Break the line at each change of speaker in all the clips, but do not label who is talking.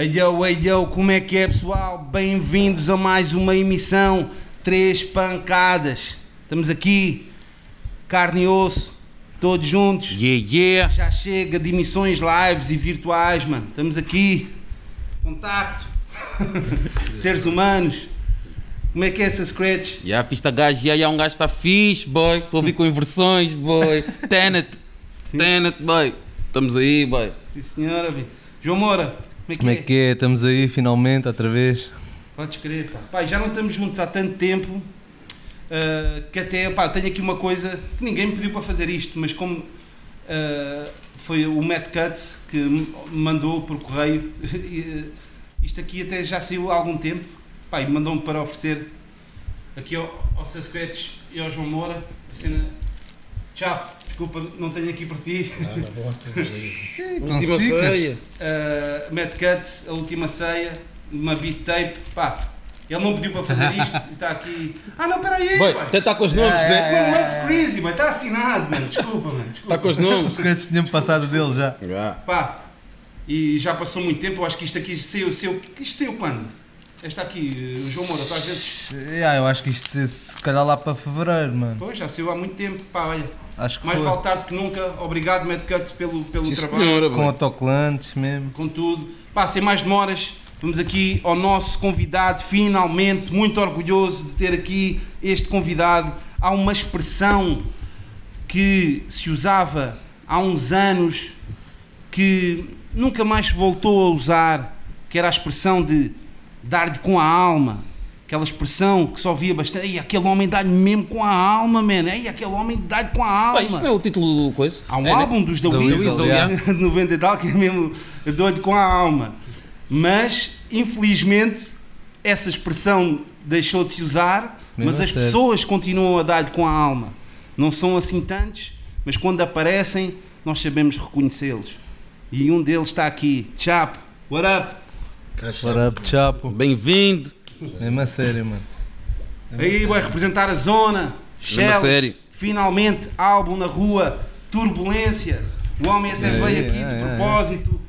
Hey yo, hey yo, como é que é pessoal? Bem-vindos a mais uma emissão Três Pancadas. Estamos aqui, carne e osso, todos juntos.
Yeah, yeah.
Já chega de emissões lives e virtuais, mano. Estamos aqui, contacto, seres humanos. Como é que é essa scratch?
Yeah, fiz gajo, yeah, yeah, um gajo está fixe, boy. Estou a ouvir com inversões, boy. Tenet, Tenet, boy. Estamos aí, boy.
Sim senhora, vi. João Moura, como é que
Como é que é? Estamos aí finalmente, outra vez.
Podes crer, pá. Pá, já não estamos juntos há tanto tempo ah, que até, pá, tenho aqui uma coisa que ninguém me pediu para fazer isto, mas como ah, foi o Matt Cutts que me mandou por correio, e, ah, isto aqui até já saiu há algum tempo, pá, e mandou-me para oferecer aqui ao, ao seu Scratch e ao João Moura, a cena. Tchau, desculpa, não tenho aqui para ti.
Ah, na boa, estamos aí.
Com
Última
stickers.
ceia.
uh, Matt Cuts, a última ceia, uma beat tape, pá, ele não pediu para fazer isto e está aqui. Ah não, peraí,
Boy,
boy.
até está com os nomes,
Yeah,
né?
yeah,
Mano, that's crazy, boy, está assinado, mano, desculpa, mano, desculpa.
Está com os nomes.
segredo tinha-me passado dele já.
Yeah.
Pá, e já passou muito tempo, eu acho que isto aqui saiu, saiu, isto saiu quando? Esta aqui, o João Moura, tu às vezes,
Yeah, eu acho que isto se, se calhar lá para fevereiro, mano.
pois, já saiu há muito tempo, pá, olha,
Acho que
mais
foi.
vale tarde que nunca, obrigado Matt Cuts pelo, pelo
Sim,
trabalho.
senhora,
Com
boy.
autocolantes mesmo.
com tudo. Pá, sem mais demoras, vamos aqui ao nosso convidado, finalmente, muito orgulhoso de ter aqui este convidado. Há uma expressão que se usava há uns anos que nunca mais se voltou a usar, que era a expressão de dar-lhe com a alma. Aquela expressão que só via bastante. Ei, aquele homem dá-lhe mesmo com a alma, man. Ei, aquele homem dá-lhe com a alma.
Pá, isto não é o título do coisa?
Há um
É, né?
álbum dos The
The
Weasel,
Weasel,
yeah.
de 90 e tal, que é mesmo doido com a alma. Mas, infelizmente, essa expressão deixou de se usar,
Mesmo
mas as
sério.
pessoas continuam a dar-lhe com a alma. Não são assim tantos, mas quando aparecem, nós sabemos reconhecê-los. E um deles está aqui. Chapo, what up?
Bora up, chapo.
Bem-vindo.
Mesmo a sério, mano.
Aí vai representar a zona. Shells,
série.
finalmente, álbum na rua, turbulência. O homem até
É,
veio aqui
é,
de
é,
propósito,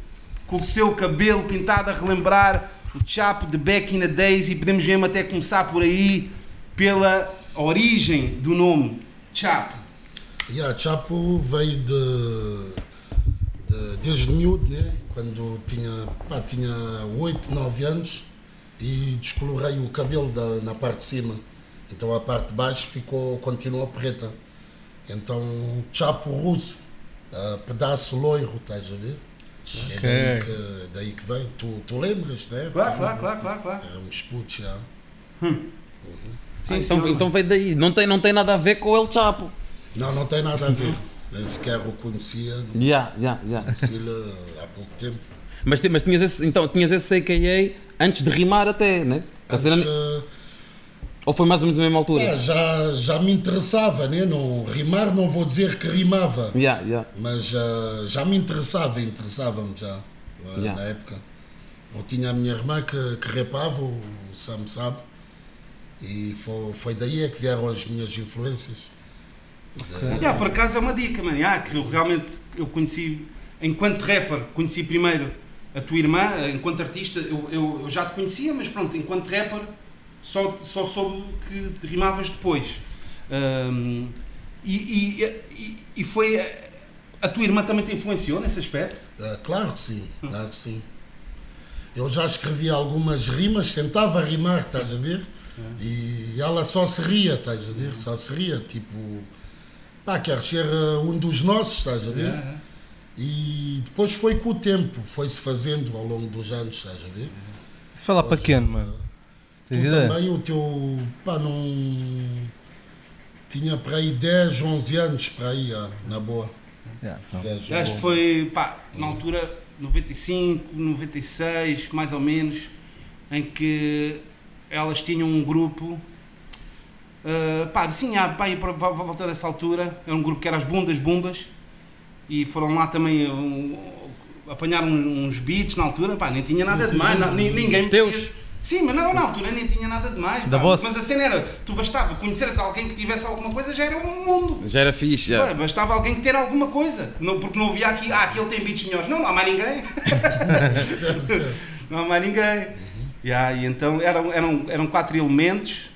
com o seu cabelo pintado a relembrar o Chapo de Back in the Days e podemos mesmo até começar por aí, pela origem do nome Chapo.
Yeah, Chapo veio de, de- desde miúdo, né? quando tinha, pá, tinha 8, 9 anos e descolorei o cabelo da- na parte de cima. Então a parte de baixo ficou, continuou preta. Então Chapo russo, ah, pedaço loiro, estás a ver? É daí que, daí que vem. Tu, tu lembras, né?
Claro, claro, claro, claro. claro.
Éramos putos já.
Sim,
Ah, então,
senhor.
então veio daí. Não tem, não tem nada a ver com o El Chapo.
Não, não tem nada a ver. Nem sequer o conhecia,
Yeah, yeah, yeah.
conheci-lhe há pouco tempo.
Mas, mas tinhas esse, então, tinhas esse AKA antes de rimar até, né? A cena-
Antes, ah,
Ou foi mais ou menos a mesma altura?
É, já, já me interessava, né? não, rimar não vou dizer que rimava,
Yeah, yeah.
mas ah, já me interessava, interessava-me já ah,
Yeah.
na época. Eu tinha a minha irmã que, que rapava, o Sam sabe, e foi, foi daí é que vieram as minhas influências.
Yeah, por acaso é uma dica, mano. Yeah, que eu realmente eu conheci, enquanto rapper, conheci primeiro a tua irmã, enquanto artista, eu, eu, eu já te conhecia, mas pronto, enquanto rapper, só, só soube que rimavas depois. Ahm, e, e, e, foi. a- tua irmã também te influenciou nesse aspecto?
Ah, claro que sim, claro que sim. Eu já escrevi algumas rimas, tentava rimar, estás a ver? E ela só se ria, estás a ver? Só se ria, tipo, pá, queres ser ah, um dos nossos, estás a ver? E depois foi com o tempo, foi-se fazendo ao longo dos anos, estás a ver?
Se falar para pequeno, mano.
Tu também, o teu, pá, não... Tinha para aí 10, 11 anos, para aí, na boa.
Yeah, não.
10,
Eu acho que foi, pá, na altura 95, 96, mais ou menos, em que elas tinham um grupo. Uh, pá, sim, há, pá, e para para voltar dessa altura, era um grupo que era as Bundas Bumbas e foram lá também um, apanhar uns beats na altura, pá, nem tinha nada
Sim,
de mais,
sim.
não- ni- ninguém me
Teus?
Sim, mas não, na altura nem tinha nada de mais.
Da
pá.
Boss?
Mas a cena era, tu bastava conheceres alguém que tivesse alguma coisa, já era um mundo.
Já era fixe, já.
Pá, Bastava alguém que ter alguma coisa. Não, porque não havia aqui, ah, aquele tem beats melhores. Não, não há mais ninguém. Não há mais ninguém. Yeah, e então eram, eram, eram quatro elementos.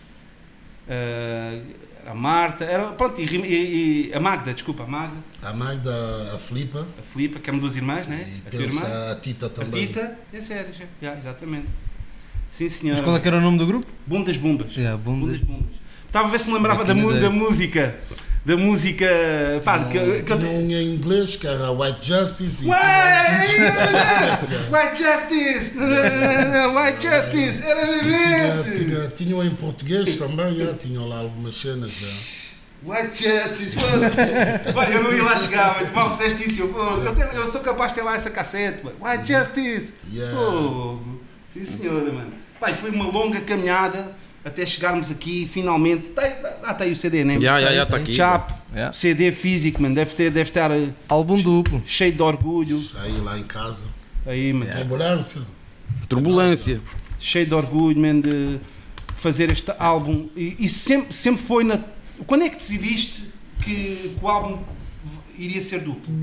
eh, a Marta, era, pronto, e, e- e a Magda, desculpa, a Magda,
A Magda, a Filipa
a Filipa, que eram duas irmãs, né?
e
A tua irmã,
a Tita
a
também.
Tita, é sério, já, yeah, exatamente. Sim, senhora.
Mas qual é que era o nome do grupo?
Bundas Bumbas.
Yeah, Bundas.
Bumbas. Estava a ver se me lembrava da, da música. Da música. Pá, que, que
Tinha um em inglês que era White Justice e
White, White Justice! White Justice! Era
tinha,
vivente!
tinha, tinha um em português também, já, tinham lá algumas cenas. Já.
White Justice! foda-se. Eu não ia lá chegar, mas mal disseste isso. Eu, eu, tenho- eu sou capaz de ter lá essa cassete. White Justice!
Yeah.
Sim, senhora, mano. Pai, foi uma longa caminhada até chegarmos aqui, finalmente. Tá, ah, tá aí o CD, né?
Já, já, já, tá aqui.
Chapo.
Yeah.
CD físico, mano. Deve, ter, deve estar eh,
Álbum duplo.
cheio de orgulho.
Aí lá em casa.
Aí, mano.
Turbulência.
Turbulência.
cheio de orgulho, man, de fazer este álbum. E, e sempre, sempre foi na. Quando é que decidiste que, que o álbum iria ser duplo?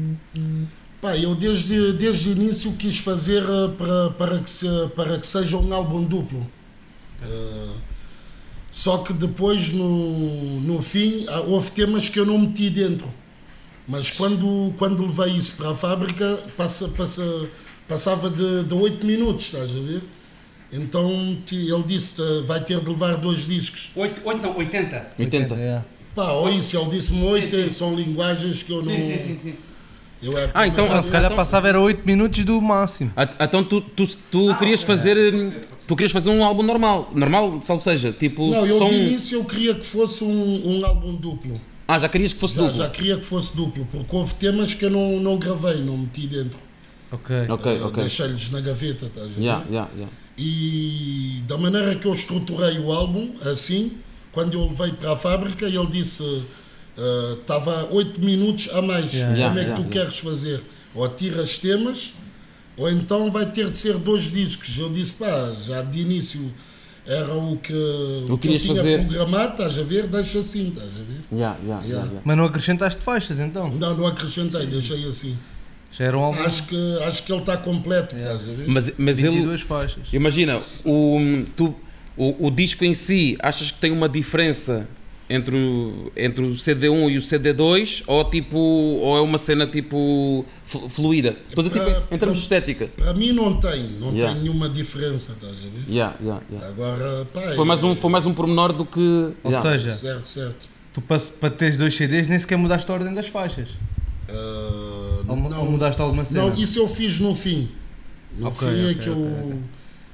Pá, eu desde, desde o início quis fazer eh, para, para, que, se, para que seja um álbum duplo. Eh, só que depois, no, no fim, ah, houve temas que eu não meti dentro. Mas quando, quando levei isso para a fábrica, passa, passa, passava de, de 8 minutos, estás a ver? Então ele disse: eh, vai ter de levar dois discos.
8, 8 não, 80.
80.
Yeah.
Pá, ou isso, ele disse-me 8,
Sim, sim.
são linguagens que eu não.
Sim, sim, sim,
é
Ah, então-
Ah, se calhar
Então-
passava era 8 minutos do máximo.
Ah, Então tu, tu, tu querias fazer. hum, Tu querias fazer um álbum normal. Normal, salvo seja, tipo.
Não, eu
só
de início eu queria que fosse um, um álbum duplo.
Ah, já querias que fosse
Já,
duplo.
já queria que fosse duplo, porque houve temas que eu não, não gravei, não meti dentro.
Ok.
Ok,
Eu
ok.
Deixei-lhes na gaveta, estás a ver?
Yeah, yeah, yeah.
E da maneira que eu estruturei o álbum, assim, quando eu levei para a fábrica, ele disse: eh, estava 8 minutos a mais.
Yeah.
Como
Yeah,
é que
yeah,
tu
yeah.
queres fazer? Ou tiras temas, ou então vai ter de ser dois discos. Eu disse: pá, já de início era o que, o que eu
querias
tinha
fazer.
programado, estás a ver? Deixa assim, estás a ver?
Yeah, yeah, yeah,
Yeah.
yeah.
Mas não acrescentaste faixas então?
Não, não acrescentei, deixei assim.
Já era um álbum.
Acho que, acho que ele está completo, estás a ver?
Mas, mas ele.
22 faixas.
Imagina, o, tu, o, o disco em si, achas que tem uma diferença entre o, entre o CD1 e o CD2? Ou, tipo, ou é uma cena tipo flu- fluida? Dizer, tipo, em termos de estética.
Para mim não tem, não
Yeah.
tem nenhuma diferença, estás a ver?
Yeah, yeah, yeah.
Agora, pá,
Foi, mais
é-
um, foi mais um pormenor do que.
Ou
Yeah.
seja,
Certo, certo.
tu para, para teres dois CDs nem sequer mudaste a ordem das faixas.
Ah,
Ou, ou mudaste alguma cena?
não, isso eu fiz no fim. No
Ok,
fim é
ok,
que,
ok,
eu,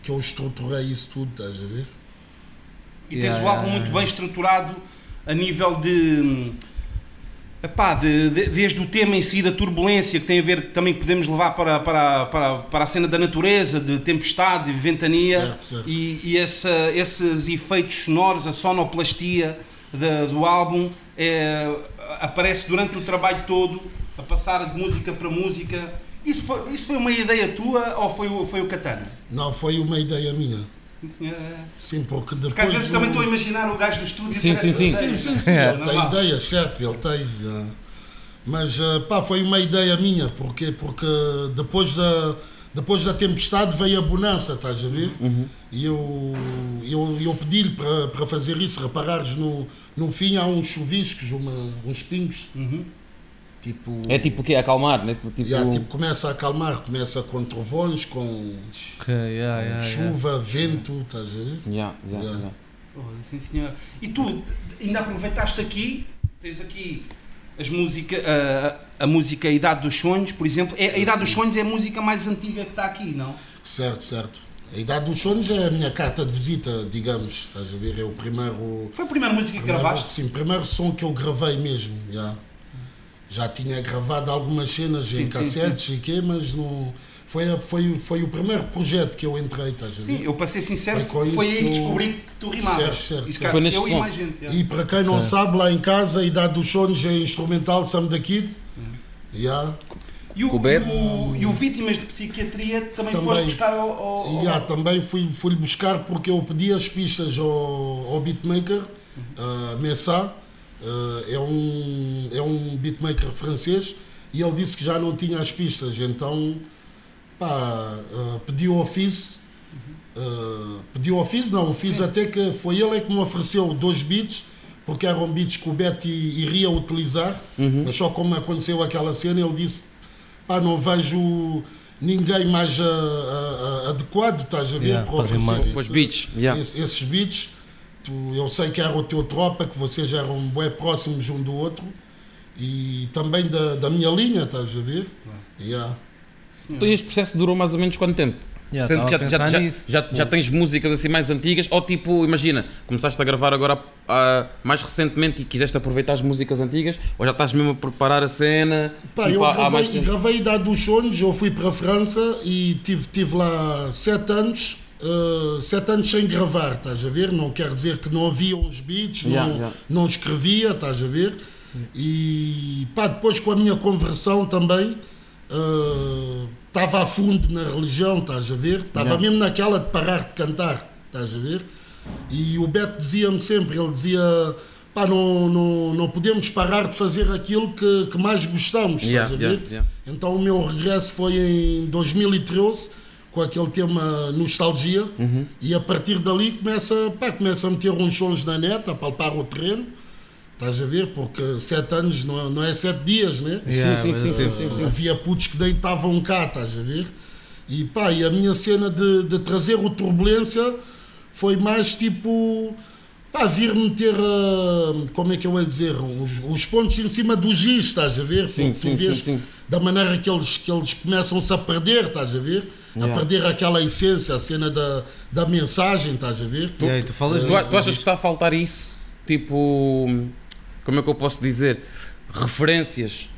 que eu estruturei isso tudo, estás a ver?
E tens o álbum
yeah,
muito
yeah.
bem estruturado a nível de. epá, de, de- desde o tema em si da turbulência, que tem a ver que também podemos levar para, para, para, para a cena da natureza, de tempestade, de ventania,
Certo, certo.
e, e essa, esses efeitos sonoros, a sonoplastia da- do álbum, é, aparece durante o trabalho todo, a passar de música para música. Isso foi, isso foi uma ideia tua ou foi, foi o Catano?
Não, foi uma ideia minha.
É.
Sim, porque depois.
Porque às vezes
do-
também estou a imaginar o gajo do estúdio.
Sim, sim, sim.
ideia.
Sim, sim, sim,
É.
ele tem ideias, certo, ele tem. já. Mas ah, pá, foi uma ideia minha, porque, porque depois, da, depois da tempestade veio a bonança, estás a ver?
Uhum.
E eu, eu, eu pedi-lhe para, para fazer isso, reparares no, no fim há uns chuviscos, uma, uns pingos,
Uhum.
Tipo.
É tipo o quê? Acalmar, né? Tipo,
já, tipo, começa a acalmar, começa com trovões, com
Ok, yeah, yeah, yeah.
chuva, vento, estás a ver?
Yeah, yeah,
Yeah.
yeah.
Oh, sim, senhor. E tu ainda aproveitaste aqui, tens aqui as música, a, a música Idade dos Sonhos, por exemplo. É, a Idade dos Sonhos é a música mais antiga que está aqui, não?
Certo, certo. A Idade dos Sonhos é a minha carta de visita, digamos, estás a ver? É o primeiro.
Foi a primeira música que
primeiro-
gravaste?
Sim, primeiro som que eu gravei mesmo, já. Já tinha gravado algumas cenas
Sim,
em
sim,
cassetes e quê, mas não. Foi, foi, foi o primeiro projeto que eu entrei, estás a ver?
Sim, eu para ser sincero,
Foi
foi, aí
que
descobri que tu rimavas.
Certo, certo,
Isso
neste
eu
som.
e já.
E para quem não sabe, lá em casa, a Idade dos Sonhos é instrumental de Sam da Kid.
Hum.
Já.
E o,
o
e o- e o Vítimas de Psiquiatria também,
Também.
foste buscar ao. ao- ao-
também fui, fui buscar porque eu pedi as pistas ao, ao beatmaker, uh, Messa, uh, é, um, é um beatmaker francês, e ele disse que já não tinha as pistas, então pá, uh, pediu ao Fizz, uh, pediu ao Fizz, não, o Fizz até que foi ele é que me ofereceu dois beats, porque eram beats que o Betty iria utilizar, mas só como aconteceu aquela cena, ele disse pá, não vejo ninguém mais ah, ah, ah, adequado, estás a ver,
Yeah,
para
para
oferecer
yeah.
esse- esses beats. Tu- eu sei que era o teu tropa, que vocês eram bem próximos um do outro e também da, da minha linha, estás a ver? Yeah.
Então este processo durou mais ou menos quanto tempo?
Já,
Sendo que já, já, já, já, já tens músicas assim mais antigas, ou tipo, imagina, começaste a gravar agora ah, mais recentemente e quiseste aproveitar as músicas antigas, ou já estás mesmo a preparar a cena?
Pá,
tipo,
eu
há- há
gravei,
tempo?
gravei Idade dos Sonhos, eu fui para a França e tive, tive lá sete anos, eh, sete anos sem gravar, estás a ver? Não quer dizer que não havia uns beats,
Yeah,
não,
yeah.
não escrevia, estás a ver? E pá, depois com a minha conversão também, eh, estava a fundo na religião, estás a ver? Estava mesmo naquela de parar de cantar, estás a ver? E o Beto dizia-me sempre, ele dizia, pá, não, não, não podemos parar de fazer aquilo que, que mais gostamos, estás a ver? Então o meu regresso foi em 2013, com aquele tema Nostalgia,
Uhum.
e a partir dali começa, pá, começa a meter uns sons na net, a palpar o terreno, estás a ver? Porque sete anos não, não é sete dias, né?
Yeah,
sim, sim, sim,
uh,
sim, sim.
Havia putos que nem estavam cá, estás a ver? E pá, e a minha cena de, de trazer o Turbulência foi mais tipo. pá, vir meter. ah, como é que eu ia dizer? Os, os pontos em cima do giz, estás a ver?
Sim,
Porque
sim,
tu vês
sim, sim.
da maneira que eles, que eles começam-se a perder, estás a ver?
Yeah.
A perder aquela essência, a cena da, da mensagem, estás a ver?
E aí, tu falas
Tu,
disso,
tu achas que está a faltar isso? Tipo, como é que eu posso dizer? Referências.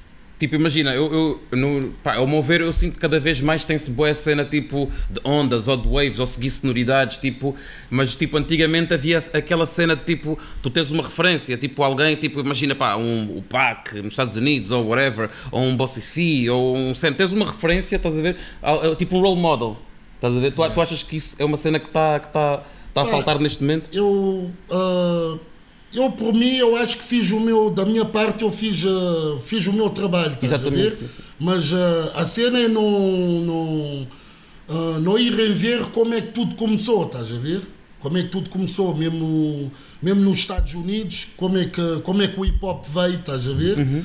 Tipo, imagina, eu, eu no, pá, ao meu ver, eu sinto que cada vez mais tem-se boa cena tipo de ondas ou de waves ou seguir sonoridades, tipo, mas tipo, antigamente havia aquela cena de tipo, tu tens uma referência, tipo, alguém, tipo, imagina, pá, um, o PAC nos Estados Unidos ou whatever, ou um Bossy C, ou um Sam, tens uma referência, estás a ver? Al- Tipo um role model, estás a ver? Tu, tu achas que isso é uma cena que está que tá, tá a faltar neste momento?
eu, ah, eu por mim, eu acho que fiz o meu, da minha parte, eu fiz, ah, fiz o meu trabalho, estás
Exatamente,
a ver?
sim, sim.
Mas ah, a cena é não, não, ah, não irem ver como é que tudo começou, estás a ver? Como é que tudo começou, mesmo, mesmo nos Estados Unidos, como é, que, como é que o hip hop veio, estás a ver?
Uhum.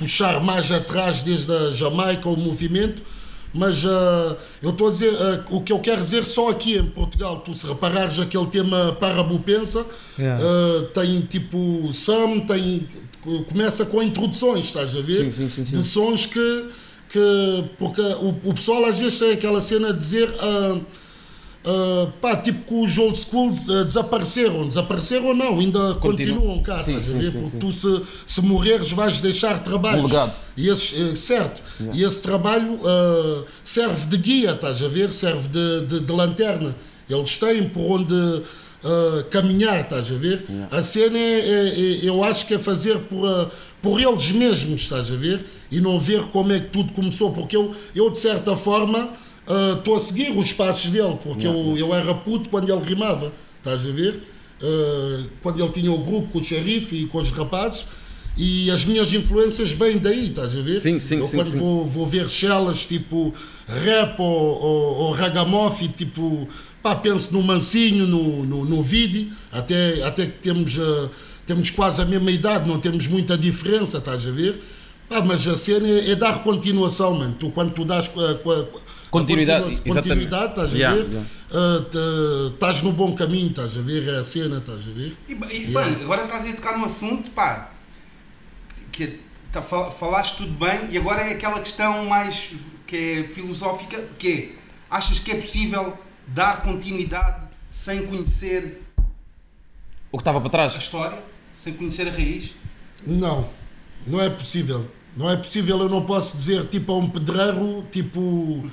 Puxar mais atrás desde a Jamaica o movimento, mas ah, eu estou a dizer, ah, o que eu quero dizer só aqui em Portugal, tu se reparares aquele tema Parabupensa,
Yeah.
ah, tem tipo Sam, tem, começa com introduções, estás a ver?
Sim, sim, sim, sim.
De sons que, que porque o, o pessoal às vezes tem aquela cena de dizer ah, pá, tipo que os old schools ah, desapareceram, desapareceram ou não, ainda continuam cá,
Sim,
estás a
sim,
ver?
sim,
Porque tu se, se morreres vais deixar trabalho. E esse, eh, certo, e esse trabalho ah, serve de guia, estás a ver? Serve de, de, de lanterna. Eles têm por onde caminhar, estás a ver? A cena é, é- é- eu acho que é fazer por, por eles mesmos, estás a ver? E não ver como é que tudo começou, porque eu, eu de certa forma ah, estou a seguir os passos dele, porque eu, eu era puto quando ele rimava, estás a ver? Ah, quando ele tinha o grupo com o xerife e com os rapazes. E as minhas influências vêm daí, estás a ver?
Sim, sim,
eu
sim,
quando
sim.
Vou, vou ver chelas tipo rap ou, ou, ou ragamuffin, tipo, pá, penso no Mancinho, no, no, no Vidi, até, até que temos, ah, temos quase a mesma idade, não temos muita diferença, estás a ver? Pá, mas a cena é, é dar continuação, mano. Tu, quando tu dás a
Continuidade,
continua-
exatamente.
continuidade, estás a
Yeah,
ver?
yeah.
Ah, estás no bom caminho, estás a ver? É a cena, estás a ver?
E, e
Yeah.
mano, agora estás a tocar num assunto, pá, que tá, fal- falaste tudo bem e agora é aquela questão mais que é filosófica, que é, achas que é possível dar continuidade sem conhecer
O que estava para trás?
a história, sem conhecer a raiz?
Não, não é possível. Não é possível, eu não posso dizer tipo a um pedreiro, tipo,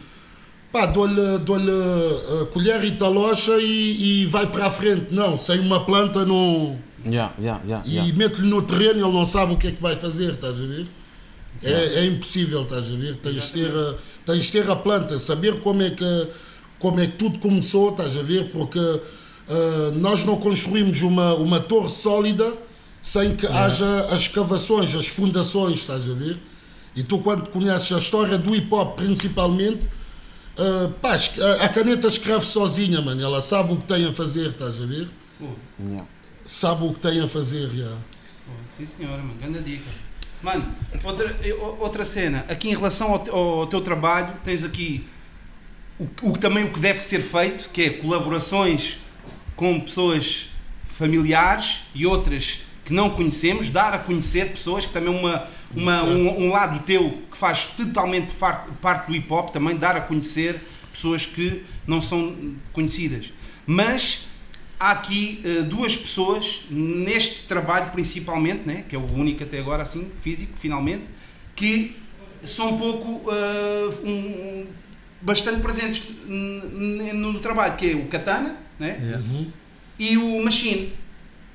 pá, dou-lhe dou a colher e talocha e, e vai para a frente. Não, sem uma planta não.
Yeah, yeah, yeah,
E
yeah.
mete-lhe no terreno, ele não sabe o que é que vai fazer, estás a ver? É, é impossível, estás a ver? Tens de, ter, a- tens de ter a planta, saber como é que, como é que tudo começou, estás a ver? Porque ah, nós não construímos uma, uma torre sólida sem que haja as escavações, as fundações, estás a ver? E tu, quando conheces a história do hip hop, principalmente, ah, pá, a, a caneta escreve sozinha, mano. Ela sabe o que tem a fazer, estás a ver? Sabe o que tem a fazer, já.
Sim senhora, mano, grande dica. Mano, outra, outra cena, aqui em relação ao, ao teu trabalho, tens aqui o, o, também o que deve ser feito, que é colaborações com pessoas familiares e outras que não conhecemos, dar a conhecer pessoas, que também é uma, uma, um, um lado teu que faz totalmente parte do hip hop, também dar a conhecer pessoas que não são conhecidas. Mas há aqui eh, duas pessoas neste trabalho principalmente, né, que é o único até agora assim, físico, finalmente, que são um pouco eh, um- bastante presentes no trabalho, que é o Katana né,
Yeah.
e o Machine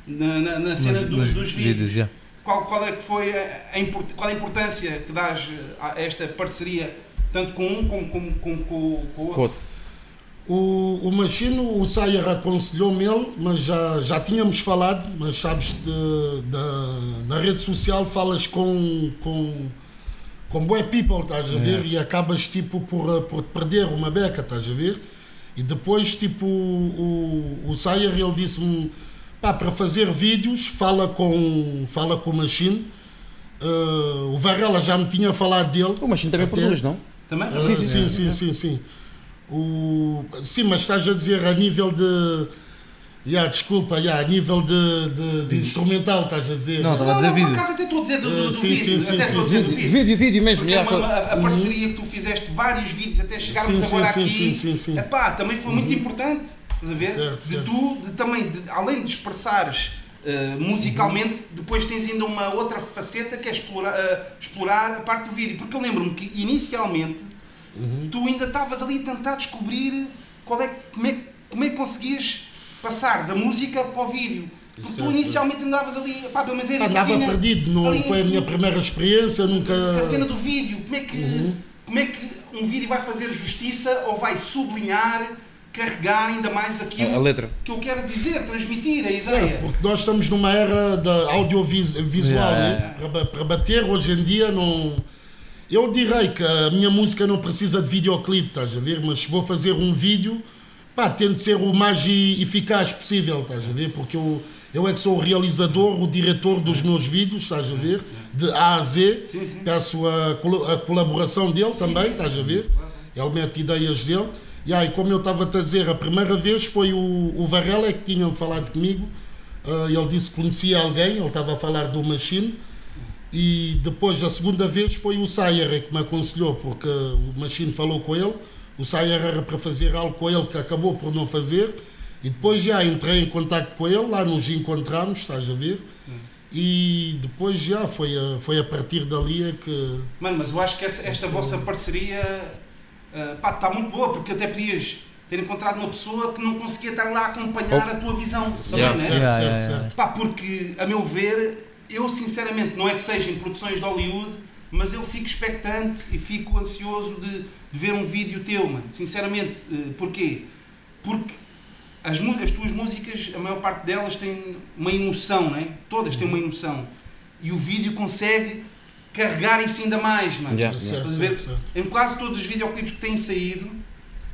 na, na- na cena
Nos-
dos,
nos
dos vídeos.
yeah.
Qual, qual é que foi a, a import- qual a importância que dás a esta parceria tanto com um como, como, como com, com o outro?
Outro.
O, o Machino, o Sayer aconselhou-me ele, mas já, já tínhamos falado, mas sabes, de, da- na rede social falas com, com, com bué people, estás a ver, e acabas tipo por, eh, por perder uma beca, estás a ver? E depois, tipo, o, o, o Sayer, ele disse-me, pá, para fazer vídeos, fala com, fala com o Machine. Eh, o Varela já me tinha falado dele.
O Machine também
Até-
produz, não?
Também?
ah, sim, sim, sim, sim, sim. O, sim, mas estás a dizer a nível de. Yeah, desculpa, yeah, a nível de, de, de instrumental, estás a dizer.
Não, estava a dizer
não, por
vídeo.
acaso até estou a dizer do, do,
Eh,
do
sim,
vídeo.
sim,
até
sim,
estou a
sim.
dizer do
Vídeo,
vídeo.
vídeo, vídeo mesmo.
Porque é
yeah,
uma- a, a parceria que tu fizeste, vários vídeos até chegarmos
Sim,
agora
sim,
aqui.
sim, sim, sim, sim.
Epá, também foi muito importante. Estás a ver?
Certo,
de
certo.
tu, de, também, de- além de expressares eh, musicalmente, depois tens ainda uma outra faceta que é explorar, eh, explorar a parte do vídeo. Porque eu lembro-me que inicialmente
Uhum.
tu ainda estavas ali a tentar descobrir qual é, como, é, como é que conseguias passar da música para o vídeo. Porque tu inicialmente andavas ali, pá, menos era
Andava
tinha
perdido, não
ali
foi a minha primeira experiência, nunca.
a cena do vídeo, como é que como é que um vídeo vai fazer justiça ou vai sublinhar, carregar ainda mais aquilo
A- letra.
que eu quero dizer, transmitir a
Certo,
ideia.
porque nós estamos numa era da audiovisual,
Yeah,
né? Para, ba- para bater hoje em dia não. Eu direi que a minha música não precisa de videoclipe, estás a ver? Mas se vou fazer um vídeo, pá, tento ser o mais eficaz possível, estás a ver? Porque eu, eu é que sou o realizador, o diretor dos meus vídeos, estás a ver? De A a Z.
Sim, sim.
Peço a, a colaboração dele também, estás a ver? Ele mete ideias dele. E aí, como eu estava-te a dizer, a primeira vez foi o, o Varela é que tinha falado comigo. Ah, ele disse que conhecia alguém, ele estava a falar do Machine. E depois, a segunda vez, foi o Sayer é que me aconselhou, porque o Machine falou com ele. O Sayer era para fazer algo com ele que acabou por não fazer. E depois já entrei em contato com ele, lá nos encontramos, estás a ver? E depois já foi a, foi a partir dali é que.
Mano, mas eu acho que essa- esta vossa parceria ah, pá, está muito boa, porque até podias ter encontrado uma pessoa que não conseguia estar lá a acompanhar a tua visão. Também,
Yeah,
né?
certo, certo, certo.
Pá, porque, a meu ver, eu sinceramente, não é que seja em produções de Hollywood, mas eu fico expectante e fico ansioso de, de ver um vídeo teu, mano. Sinceramente, eh, porquê? Porque as, as tuas músicas, a maior parte delas têm uma emoção, não é? Todas têm uma emoção. E o vídeo consegue carregar isso ainda mais, mano.
Yeah,
Certo,
Estás a ver?
certo, certo.
Em quase todos os videoclipes que têm saído,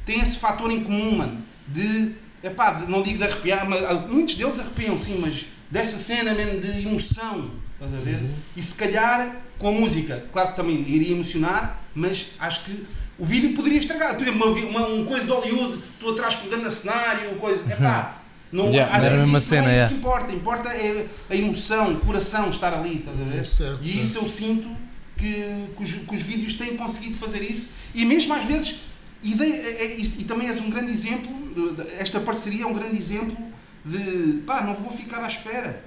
tem esse fator em comum, mano. De, epá, de- não digo de arrepiar, mas, ah, muitos deles arrepiam sim, mas dessa cena mesmo de emoção, estás a ver? E se calhar com a música, claro que também iria emocionar, mas acho que o vídeo poderia estragar. Por exemplo, uma, uma, um coisa de Hollywood, tu atrás com um grande cenário, coisa. Epá, não,
Yeah,
às
não
vezes
mesma
isso não
cena,
é isso
yeah.
que importa. Importa é a emoção, o coração estar ali, estás a ver?
Certo,
e
certo.
isso eu sinto que, que, os, que os vídeos têm conseguido fazer isso e mesmo às vezes ideia, é- é- e, e também és um grande exemplo de- de- esta parceria é um grande exemplo de pá, não vou ficar à espera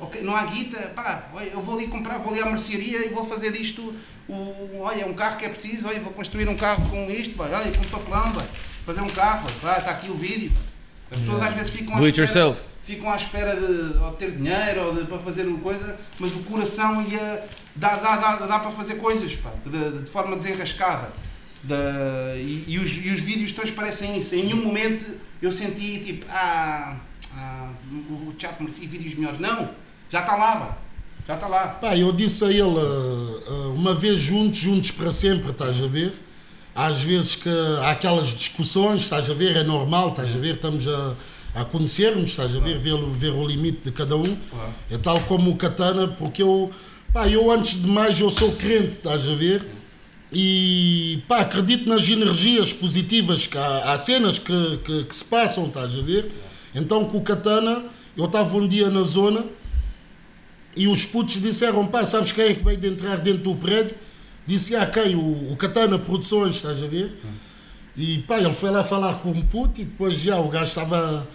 ok, não há guita, pá, eu vou ali comprar, vou ali à mercearia e vou fazer disto o, olha, um carro que é preciso, olha, vou construir um carro com isto, pá, olha, com papelão, pá, fazer um carro, pá, está aqui o vídeo as pessoas às vezes ficam à
Do it
espera-
yourself.
ficam à espera de ou de ter dinheiro ou de, para fazer uma coisa, mas o coração ia, dá, dá, dá, dá para fazer coisas pá, de, de forma desenrascada. Da- e, e os, e os vídeos transparecem isso. Em nenhum momento eu senti tipo, ah, ah o o chat merecia vídeos melhores. Não, já está lá, pá. já está lá.
Pá, eu disse a ele, ah, ah, uma vez juntos, juntos para sempre, estás a ver? Às vezes que há aquelas discussões, estás a ver, é normal, estás a ver, estamos a, a conhecermos, estás a ver, ver, o- ver o limite de cada um. É tal como o Katana, porque eu, pá, eu antes de mais eu sou crente, estás a ver? E pá, acredito nas energias positivas, que há, há cenas que, que, que se passam, estás a ver? Então com o Katana, eu estava um dia na zona e os putos disseram, pá, sabes quem é que veio de entrar dentro do prédio? Disse, ah, quem? O, o Katana Produções, estás a ver? E pá, ele foi lá falar com o puto e depois já o gajo estava...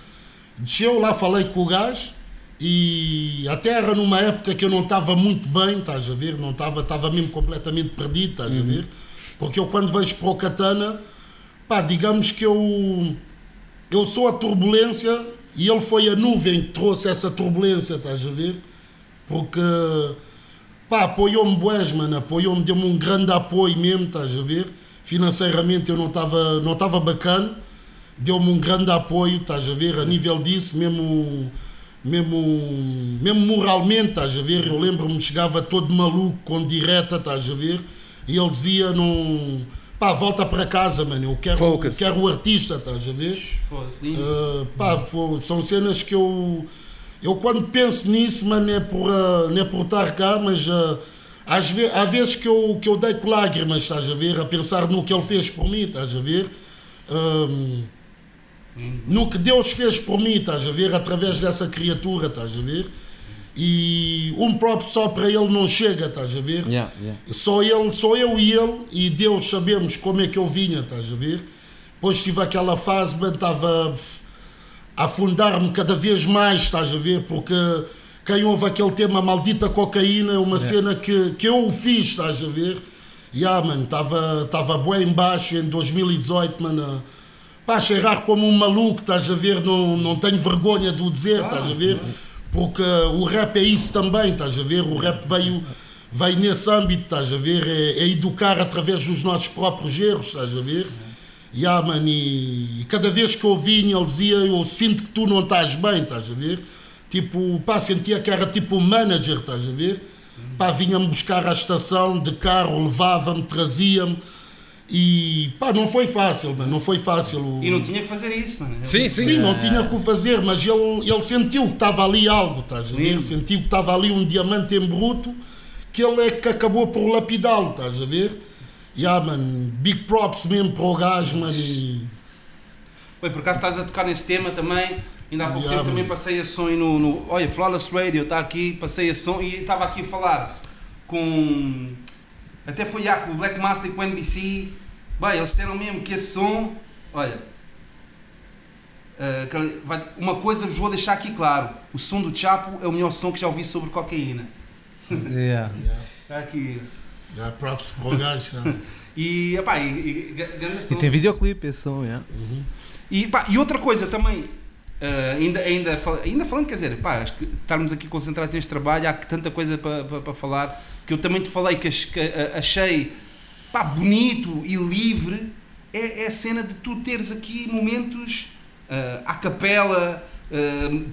Desceu lá, falei com o gajo e até era numa época que eu não estava muito bem, estás a ver? Não estava, estava mesmo completamente perdido, estás a ver? Porque eu quando vejo para o Katana, pá, digamos que eu eu sou a turbulência e ele foi a nuvem que trouxe essa turbulência, estás a ver? Porque, pá, apoiou-me bués, mano, apoiou-me, deu-me um grande apoio mesmo, estás a ver? Financeiramente eu não estava não estava bacana, deu-me um grande apoio, estás a ver? A nível disso, mesmo, mesmo, mesmo moralmente, estás a ver? Eu lembro-me, chegava todo maluco, com direta, estás a ver? E ele dizia, não... Pá, volta para casa, mano, eu quero,
Focus.
quero o artista, estás a ver? Uh, pá, fo- são cenas que eu. Eu quando penso nisso, mano, é por, uh, não é por estar cá, mas uh, às ve há vezes que eu, que eu deito lágrimas, estás a ver? A pensar no que ele fez por mim, estás a ver? Um, no que Deus fez por mim, estás a ver? Através dessa criatura, estás a ver? E um próprio só para ele não chega, estás a ver?
Yeah, yeah.
Só ele, só eu e ele e Deus sabemos como é que eu vinha, estás a ver? Depois tive aquela fase, estava afundar-me cada vez mais, estás a ver? Porque quem ouve aquele tema maldita cocaína é uma cena que, que eu o fiz, estás a ver? E ah, mano, estava bué em baixo em 2018, mano. Pá, cheirar como um maluco, estás a ver? Não, não tenho vergonha de o dizer, estás a ver? Porque o rap é isso também, estás a ver? O rap veio, veio nesse âmbito, estás a ver? É, é educar através dos nossos próprios erros, estás a ver? E ah, mano, e, cada vez que eu vinha, ele dizia: Eu sinto que tu não estás bem, estás a ver? Tipo, pá, sentia que era tipo um manager, estás a ver? Pá, vinha-me buscar à estação de carro, levava-me, trazia-me. E pá, não foi fácil, mano, não foi fácil. O-
E não tinha que fazer isso, mano.
Sim, sim.
Sim, não tinha que o fazer, mas ele, ele sentiu que estava ali algo, estás a ver?
Lindo.
Sentiu que estava ali um diamante em bruto que ele é que acabou por lapidá-lo, estás a ver? E ah, mano, big props mesmo para o gajo, mano. e-
Oi, por acaso estás a tocar nesse tema também. Ainda há pouco
Yeah,
tempo também
mano.
passei a som aí no, no. Olha, Flawless Radio está aqui, passei a som e estava aqui a falar com. Até foi já com o Black Master e com o NBC. Bem, eles disseram mesmo que esse som. Olha. vai- uma coisa vos vou deixar aqui claro: o som do Chapo é o melhor som que já ouvi sobre cocaína.
Yeah.
Está aqui.
Ah, props para o gajo. ah.
E, epá, e, e,
E tem videoclipe esse som, yeah.
E, pá, e outra coisa também, eh, ainda, ainda, ainda falando, quer dizer, pá, acho que estarmos aqui concentrados neste trabalho, há tanta coisa para pa, pa falar, que eu também te falei que, eh, achei pá, bonito e livre, é, é a cena de tu teres aqui momentos eh, à capela,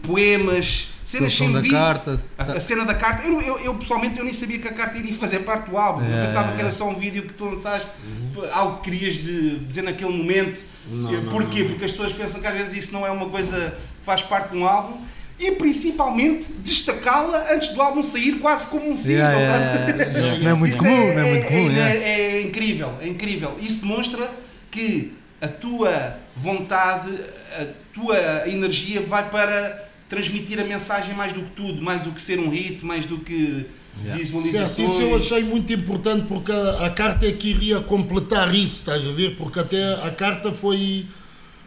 poemas, cenas sem
da
beat.
carta.
A, a cena da carta, eu, eu, eu, pessoalmente eu nem sabia que a carta iria fazer parte do álbum. Você
É.
sabe que era só um vídeo que tu lançaste, pá, algo que querias de dizer naquele momento.
Não,
E
não,
Porquê?
não.
Porque as pessoas pensam que às vezes isso não é uma coisa que faz parte de um álbum. E principalmente destacá-la antes do álbum sair quase como um single.
Yeah, yeah, yeah, yeah. Não é muito
Isso
comum, não é muito comum,
é,
yeah.
é incrível, é incrível. Isso demonstra que a tua vontade, a tua energia vai para transmitir a mensagem mais do que tudo, mais do que ser um hit, mais do que visualizações.
Certo, isso eu achei muito importante porque a, a carta é que iria completar isso, estás a ver? Porque até a carta foi,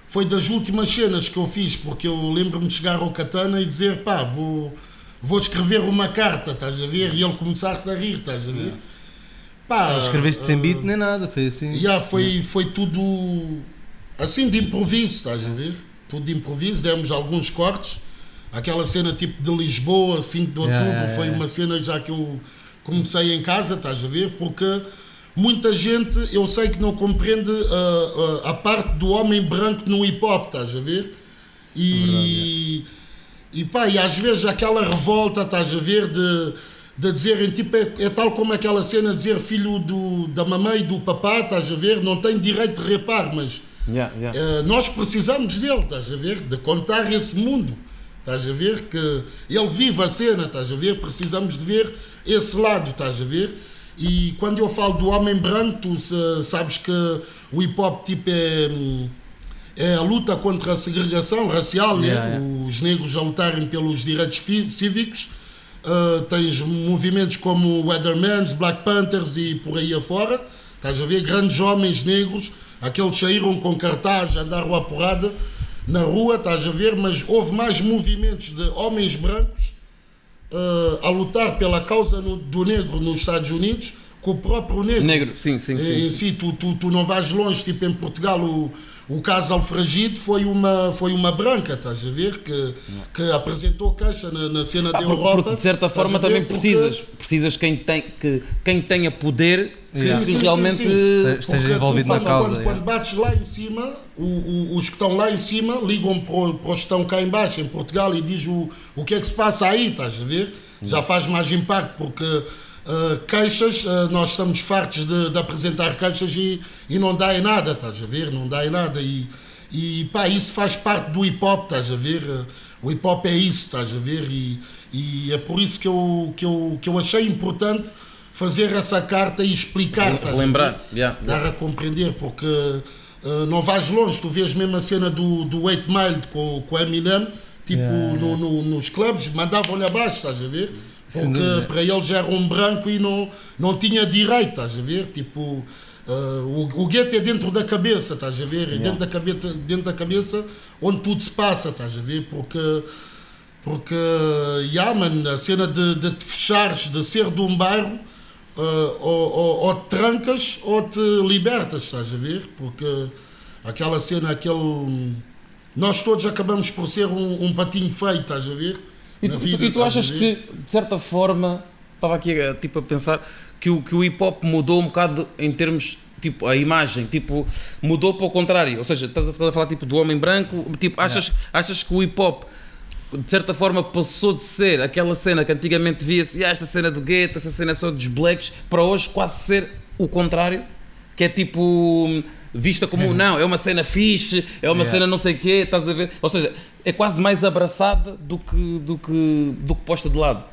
foi das últimas cenas que eu fiz, porque eu lembro-me de chegar ao Katana e dizer, pá, vou, vou escrever uma carta, estás a ver? E ele começar-se a rir, estás a ver? Pá,
Não escreveste sem beat nem nada, foi assim.
Já foi, foi tudo assim de improviso, estás a ver? Tudo de improviso, demos alguns cortes, aquela cena tipo de Lisboa, 5 de outubro,
Yeah, yeah,
foi uma cena já que eu comecei em casa, estás a ver? Porque muita gente, eu sei que não compreende ah, ah, a parte do homem branco no hip hop, estás a ver? E, e pá, e às vezes aquela revolta, estás a ver, de, de dizerem, tipo, é, é tal como aquela cena de dizer filho do, da mamãe e do papá, estás a ver, não tem direito de reparo, mas
Yeah, yeah.
eh, nós precisamos dele, estás a ver, de contar esse mundo, estás a ver, que ele vive a cena, estás a ver, precisamos de ver esse lado, estás a ver, e quando eu falo do homem branco, tu sa- sabes que o hip hop tipo é... hum, é a luta contra a segregação racial, né?
Yeah, yeah.
os negros a lutarem pelos direitos cívicos. Uh, tens movimentos como Weathermans, Black Panthers e por aí afora. Estás a ver? Grandes homens negros, aqueles que saíram com cartaz, andaram à porrada na rua, estás a ver, mas houve mais movimentos de homens brancos uh, a lutar pela causa no- do negro nos Estados Unidos que o próprio negro.
Negro, sim, sim, sim.
Em si, tu, tu, tu não vais longe, tipo em Portugal, o, o caso Alfragide foi uma, foi uma branca, estás a ver? Que, que apresentou queixa na, na cena
Ah,
da
porque,
Europa.
porque de certa forma também
Porque-
precisas. Precisas quem, tem, que, quem tenha poder
Sim,
que
sim, sim,
realmente.
sim.
Esteja envolvido na
quando-
causa,
Quando,
é.
quando bates lá em cima, o- o- os que estão lá em cima ligam para, o- para os que estão cá em baixo, em Portugal, e diz o, o que é que se passa aí, estás a ver? Já faz mais impacto, porque ah, queixas, ah, nós estamos fartos de, de apresentar queixas e, e não dá em nada, estás a ver? Não dá em nada. E, e pá, isso faz parte do hip hop, estás a ver? Ah, O hip hop é isso, estás a ver? E, e é por isso que eu, que, eu, que eu achei importante fazer essa carta e explicar, estás a ver?
Lembrar. Yeah,
dar
yeah.
a compreender, porque uh, não vais longe, tu vês mesmo a cena do, do 8 Mile com, com o Eminem, tipo
Yeah,
no- no- nos clubes, mandavam-lhe abaixo, estás a ver? Porque
dúvida.
para ele já era um branco e não, não tinha direito, estás a ver? Tipo, uh, o, o gueto é dentro da cabeça, estás a ver? É dentro, da cabeça, dentro da cabeça onde tudo se passa, estás a ver? Porque porque, yeah, man, a cena de, de te fechares, de ser de um bairro, uh, ou, ou, ou te trancas ou te libertas, estás a ver? Porque aquela cena, aquele. Nós todos acabamos por ser um, um patinho feio, estás a ver?
E tu,
vida,
e tu achas que, de certa forma, estava aqui a, tipo, a pensar que o, que o hip hop mudou um bocado em termos, tipo, a imagem, tipo, mudou para o contrário. Ou seja, estás a, estás a falar tipo do homem branco, tipo, achas, achas que o hip hop, de certa forma, passou de ser aquela cena que antigamente via-se, "Ah, esta cena do gueto, essa cena só dos blacks, para hoje quase ser o contrário? Que é tipo. Vista como, não, é uma cena fixe, é uma
Yeah.
cena não sei o quê, estás a ver? Ou seja, é quase mais abraçada do que, do que, do que posta de lado.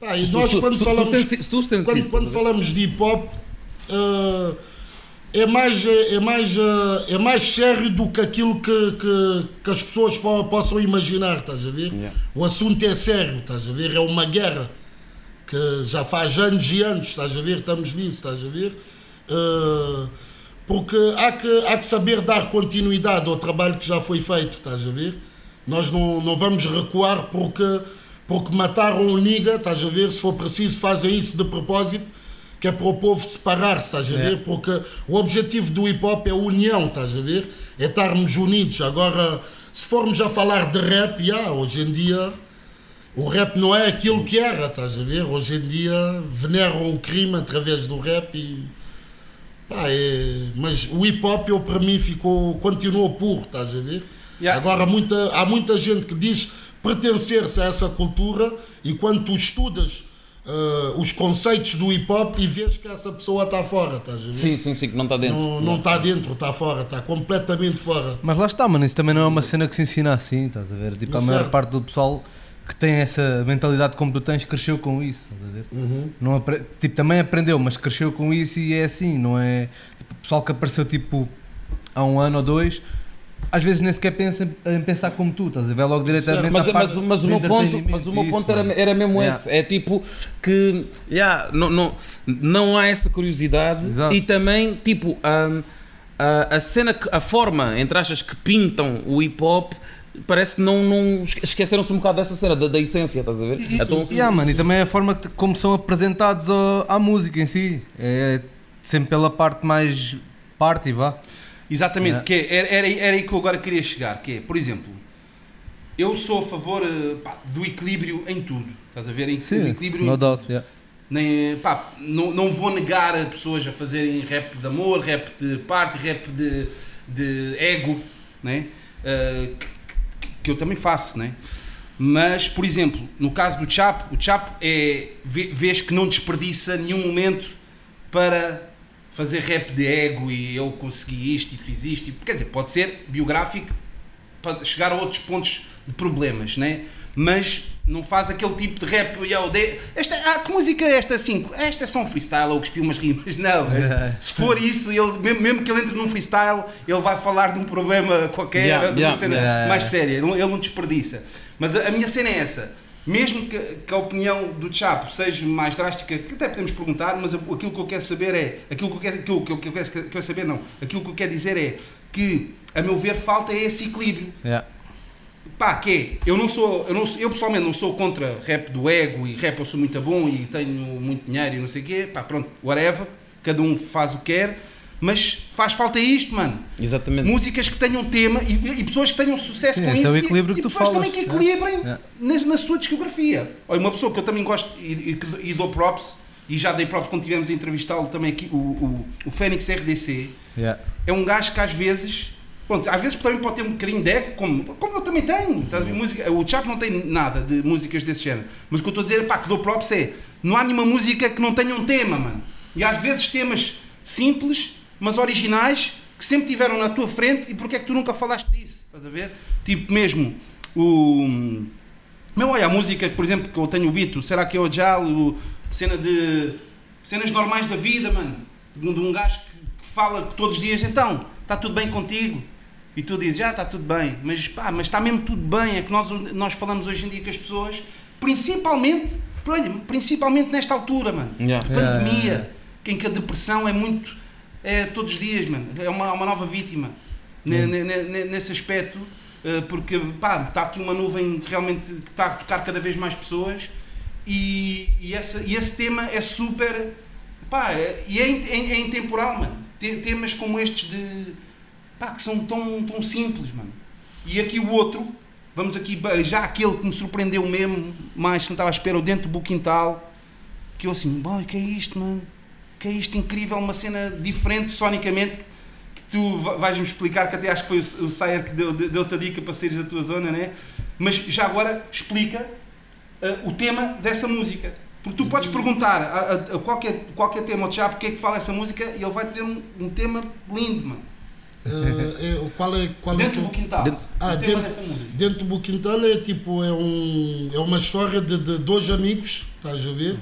Pá, e nós
tu-
quando
tu-
falamos.
tu- tu
quando, quando de hip hop, uh, é mais, é, mais, uh, é mais sério do que aquilo que, que, que as pessoas po- possam imaginar, estás a ver?
Yeah.
O assunto é sério, estás a ver? É uma guerra que já faz anos e anos, estás a ver? Estamos nisso, estás a ver? Uh, porque há que, há que saber dar continuidade ao trabalho que já foi feito, estás a ver? Nós não, não vamos recuar porque, porque mataram o Niga, estás a ver? Se for preciso, fazem isso de propósito, que é para o povo separar-se, estás a
É.
ver? Porque o objetivo do hip hop é a união, estás a ver? É estarmos unidos. Agora, se formos a falar de rap, já, hoje em dia o rap não é aquilo que era, estás a ver? Hoje em dia veneram o crime através do rap e. Pá, é... Mas o hip hop, eu, para mim, ficou, continuou puro, estás a ver?
Yeah.
Agora, muita, há muita gente que diz pertencer-se a essa cultura e quando tu estudas ah, os conceitos do hip hop e vês que essa pessoa está fora, estás a ver?
Sim, sim, sim, que não está dentro.
Não, não está dentro, está fora, está completamente fora.
Mas lá está, mano, isso também não é uma cena que se ensina assim, estás a ver? Tipo, a maior parte do pessoal que tem essa mentalidade como tu tens cresceu com isso?
Uhum.
Não tipo, também aprendeu, mas cresceu com isso e é assim, não é? Tipo, o pessoal que apareceu tipo há um ano ou dois, às vezes nem sequer pensa em, pensar como tu, estás a ver? Logo diretamente
Mas, mas, mas o meu ponto, mas o meu ponto era, era mesmo
Yeah.
esse. É tipo que yeah, não, não, não há essa curiosidade
Exato.
e também tipo a, a, a cena, que, a forma entre achas que pintam o hip hop. Parece que não, não esque- esqueceram-se um bocado dessa cena, da, da essência, estás a ver? Então,
Yeah, mano, e também a forma que, como são apresentados à, à música em si. É sempre pela parte mais party, vá.
Exatamente,
Yeah.
que é- era, era, aí que eu agora queria chegar, que é, por exemplo, eu sou a favor eh, pá, do equilíbrio em tudo. Estás a ver? Em,
Sim,
equilíbrio
no
em
doubt, yeah.
nem, pá, não, não vou negar a pessoas a fazerem rap de amor, rap de parte, rap de, de ego, né? Uh, que, que- eu também faço, né? Mas, por exemplo, no caso do Chapo, o Chapo é, vê- vês que não desperdiça nenhum momento para fazer rap de ego e eu consegui isto e fiz isto. e- Quer dizer, pode ser biográfico para chegar a outros pontos de problemas, né? Mas não faz aquele tipo de rap. Yo, de, esta, ah, que música é esta 5? Esta é só um freestyle ou cuspir umas rimas. Não.
É.
Se for isso, ele, mesmo, mesmo que ele entre num freestyle, ele vai falar de um problema qualquer,
Yeah,
de uma
yeah,
cena
yeah.
mais séria. Ele não- ele não desperdiça. Mas a, a minha cena é essa. Mesmo que, que a opinião do Chapo seja mais drástica, que até podemos perguntar, mas aquilo que eu quero saber é. Aquilo que eu quero, aquilo que eu, que eu quero, que eu quero saber, não. Aquilo que eu quero dizer é que, a meu ver, falta esse equilíbrio.
Yeah.
Pá, que é, eu não sou, eu, não, eu pessoalmente não sou contra rap do ego e rap eu sou muito bom e tenho muito dinheiro e não sei o quê, pá, pronto, whatever, cada um faz o que quer, mas faz falta isto, mano.
Exatamente.
Músicas que tenham tema e, e pessoas que tenham sucesso
Sim,
com
esse
isso
é o
e-
equilíbrio
e,
que tu
pessoas
falas,
também que
é.
equilibrem
É.
na, na sua discografia. Olha, uma pessoa que eu também gosto e, e, e dou props, e já dei props quando tivemos a entrevistá-lo também aqui, o, o, o Fênix RDC,
Yeah.
é um gajo que às vezes, pronto, às vezes também pode ter um bocadinho de ego, como, como eu também tenho. ver? Música, o Chapo não tem nada de músicas desse género. Mas o que eu estou a dizer, pá, que dou props é, não há nenhuma música que não tenha um tema, mano. E às vezes temas simples, mas originais, que sempre tiveram na tua frente e porque é que tu nunca falaste disso? Estás a ver? Tipo mesmo, o... Meu, olha, a música, por exemplo, que eu tenho o beat, o Será que é o Jal, o cena de... Cenas normais da vida, mano. De um gajo que fala todos os dias, então, está tudo bem contigo? E tu dizes, já está tudo bem. Mas pá, mas está mesmo tudo bem. É que nós, nós falamos hoje em dia com as pessoas, principalmente, principalmente nesta altura, mano.
Yeah.
De
Yeah,
pandemia,
yeah, yeah.
em que a depressão é muito... É todos os dias, mano. É uma, uma nova vítima. Ne- Nesse aspecto, eh, porque pá, está aqui uma nuvem que realmente que está a tocar cada vez mais pessoas e, e, essa, e esse tema é super pá, é- e é, é, é intemporal, mano. Te- Temas como estes de pá, que são tão, tão simples, mano. E aqui o outro, vamos aqui já aquele que me surpreendeu mesmo, mais que não estava à espera, o dentro do quintal, que eu assim, boy, que é isto, mano? Que é isto incrível, uma cena diferente sonicamente que, tu va- vais-me explicar, que até acho que foi o, o Sayer que deu- deu- deu-te a dica para saíres da tua zona, né? Mas já agora explica ah, o tema dessa música. Porque tu podes perguntar a, a- a qualquer, qualquer tema ao Tiago porque é que fala essa música e ele vai dizer um, um tema lindo, mano.
Eh, é, qual é, qual é
Dentro
que-
do quintal.
Dentro-
Ah, dentro,
dessa música.
dentro do quintal é tipo, é, um, é uma história de, de dois amigos, estás a ver?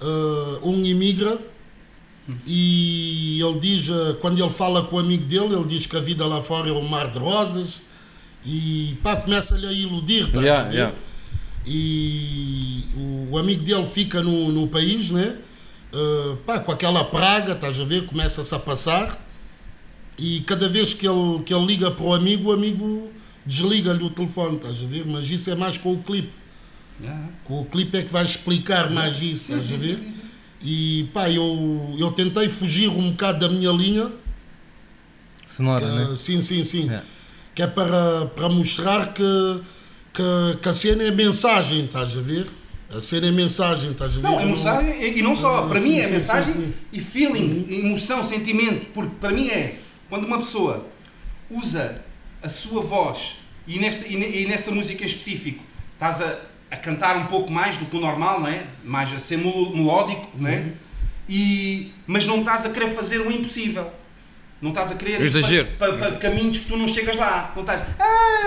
Eh, um imigra e ele diz, quando ele fala com o amigo dele, ele diz que a vida lá fora é um mar de rosas e pá, começa-lhe a iludir, estás a
Yeah,
ver?
yeah.
E o, o amigo dele fica no, no país, né? Eh, pá, com aquela praga, estás a ver? Começa-se a passar e cada vez que ele, que ele liga para o amigo, o amigo desliga-lhe o telefone, estás a ver? Mas isso é mais com o clipe.
Yeah.
Com o clipe é que vai explicar mais isso, estás a ver? E pá, eu, eu tentei fugir um bocado da minha linha,
Sonora, né?
que- sim, sim, sim,
Yeah.
que é para, para mostrar que, que, que a cena é mensagem, estás a ver? A cena é mensagem, estás a ver?
Não, é mensagem, e não só,
Ah,
para
sim,
mim é
sim,
mensagem
sim, sim.
e feeling, emoção, sentimento, porque para mim é quando uma pessoa usa a sua voz e, nesta, e, ne- e nessa música em específico estás a, a cantar um pouco mais do que o normal, não é? Mais a ser melódico, não é? E, mas não estás a querer fazer o impossível. Não estás a querer
O exagero.
para, para- para caminhos que tu não chegas lá. Não estás. "Ah",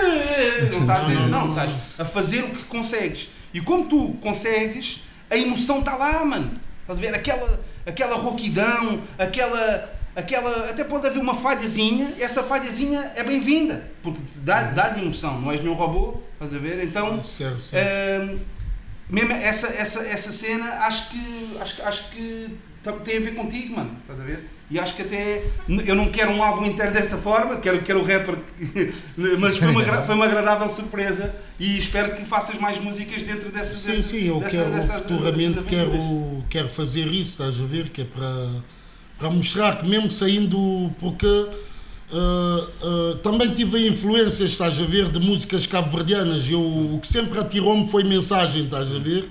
Não estás, a,
não,
estás a fazer o que consegues. E como tu consegues, a emoção está lá, mano. Estás a ver? Aquela, aquela rouquidão, aquela, aquela. Até pode haver uma falhazinha, e essa falhazinha é bem-vinda. Porque dá, dá de emoção, não és nenhum robô. Estás a ver? Então.
Certo, certo.
Hum, mesmo essa, essa, essa cena acho que, acho, acho que tem a ver contigo, mano. Estás a ver? E acho que até. Eu não quero um álbum inteiro dessa forma, quero, quero o rapper. Mas foi uma, foi uma agradável surpresa e espero que faças mais músicas dentro dessa.
Sim, sim, eu
dessa-
quero
dessas-
futuramente
dessas
quero, quero fazer isso, estás a ver? Que é para, para mostrar que mesmo saindo, porque Uh, uh, também tive influências, estás a ver, de músicas cabo-verdianas. Eu, o que sempre atirou-me foi mensagem, estás a ver?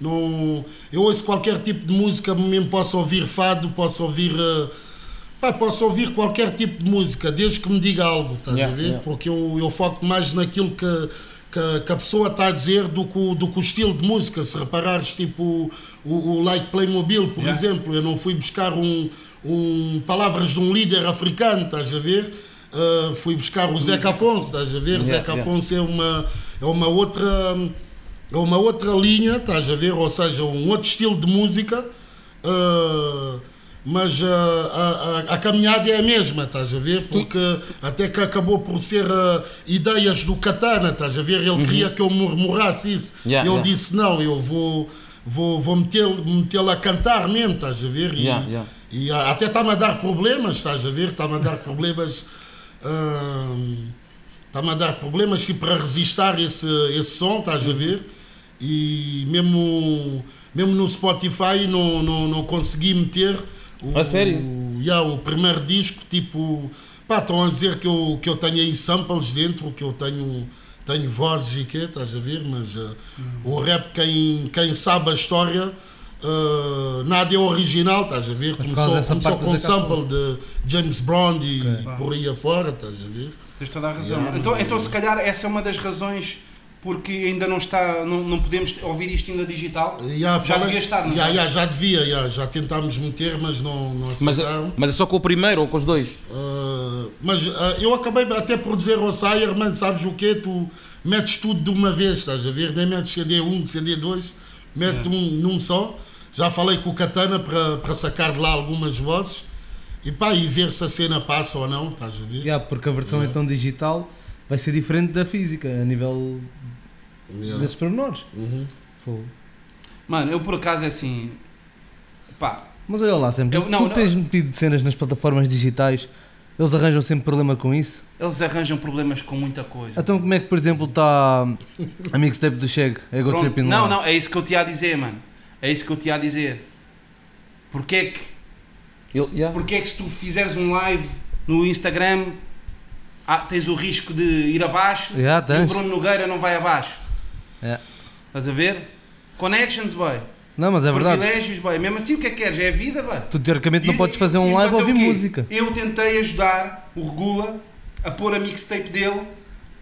Não, eu ouço qualquer tipo de música, mesmo posso ouvir fado, posso ouvir. uh, pá, posso ouvir qualquer tipo de música, desde que me diga algo, estás
Yeah,
a ver?
yeah.
Porque eu, eu foco mais naquilo que, que, que a pessoa está a dizer do que, o- do que o estilo de música. Se reparares, tipo o, o Like Playmobil, por
Yeah.
exemplo, eu não fui buscar um, um, palavras de um líder africano, estás a ver? Uh, fui buscar o Zeca Afonso, estás a ver?
Yeah,
Zeca
yeah.
Afonso é uma, é uma outra. É uma outra linha, estás a ver? Ou seja, um outro estilo de música, uh, mas uh, a, a, a caminhada é a mesma, estás a ver? Porque até que acabou por ser uh, ideias do Katana, estás a ver? Ele queria que eu murmurasse isso.
Uhum. Yeah,
eu disse: não, eu vou, vou, vou metê-lo metê a cantar mesmo, estás a ver? E. e até está-me a dar problemas, estás a ver? Está-me a dar problemas. hum, Está-me a dar problemas e para resistir esse, esse som, estás a ver? E mesmo, mesmo no Spotify não, não, não consegui meter o,
A sério?
o, yeah, o primeiro disco, tipo. Pá, estão a dizer que eu, que eu tenho aí samples dentro, que eu tenho, tenho vozes e quê, estás a ver? Mas uh, o rap, quem, quem sabe a história, uh, nada é original, estás a ver?
Mas
Começou, começou com
Zeca
sample de James Brown e por aí afora, estás a ver?
Tens toda a razão.
Yeah,
então,
mas-
então, se calhar, essa é uma das razões porque ainda não está, não, não podemos ouvir isto ainda digital.
Já,
Já devia estar, não
já,
já?
já, devia, já, já tentámos meter, mas não, não
Mas,
aceitaram.
mas é só com o primeiro ou com os dois?
Uh, mas uh, eu acabei até por dizer ao Sayer, mano, sabes o quê? Tu metes tudo de uma vez, estás a ver? Nem metes CD 1, CD 2, mete um num só. Já falei com o Katana para, para sacar de lá algumas vozes e pá, e ver se a cena passa ou não, estás a ver?
Yeah, porque a versão então digital vai ser diferente da física a nível
Yeah.
desses pormenores.
Uhum.
Fogo.
Mano, eu por acaso é assim. Pá,
Mas olha lá, sempre.
Eu-
tu
não,
tens metido cenas nas plataformas digitais, eles arranjam sempre problema com isso.
eles arranjam problemas com muita coisa.
Então, como é que, por exemplo, está a mixtape do Cheg? É Go Tripping
não,
Lá?
não, é isso que eu te ia dizer, mano. É isso que eu te ia dizer. Porque é que,
Ele, yeah.
porque é que se tu fizeres um live no Instagram ah, tens o risco de ir abaixo
Já
e o. Bruno Nogueira não vai abaixo?
É.
Estás a ver? Connections, boy.
Não, mas é verdade.
Privilégios, boy. Mesmo assim, o que é que queres? É a vida, boy.
Tu teoricamente não
E-
podes fazer um live ou ouvir música.
Eu tentei ajudar o Regula a pôr a mixtape dele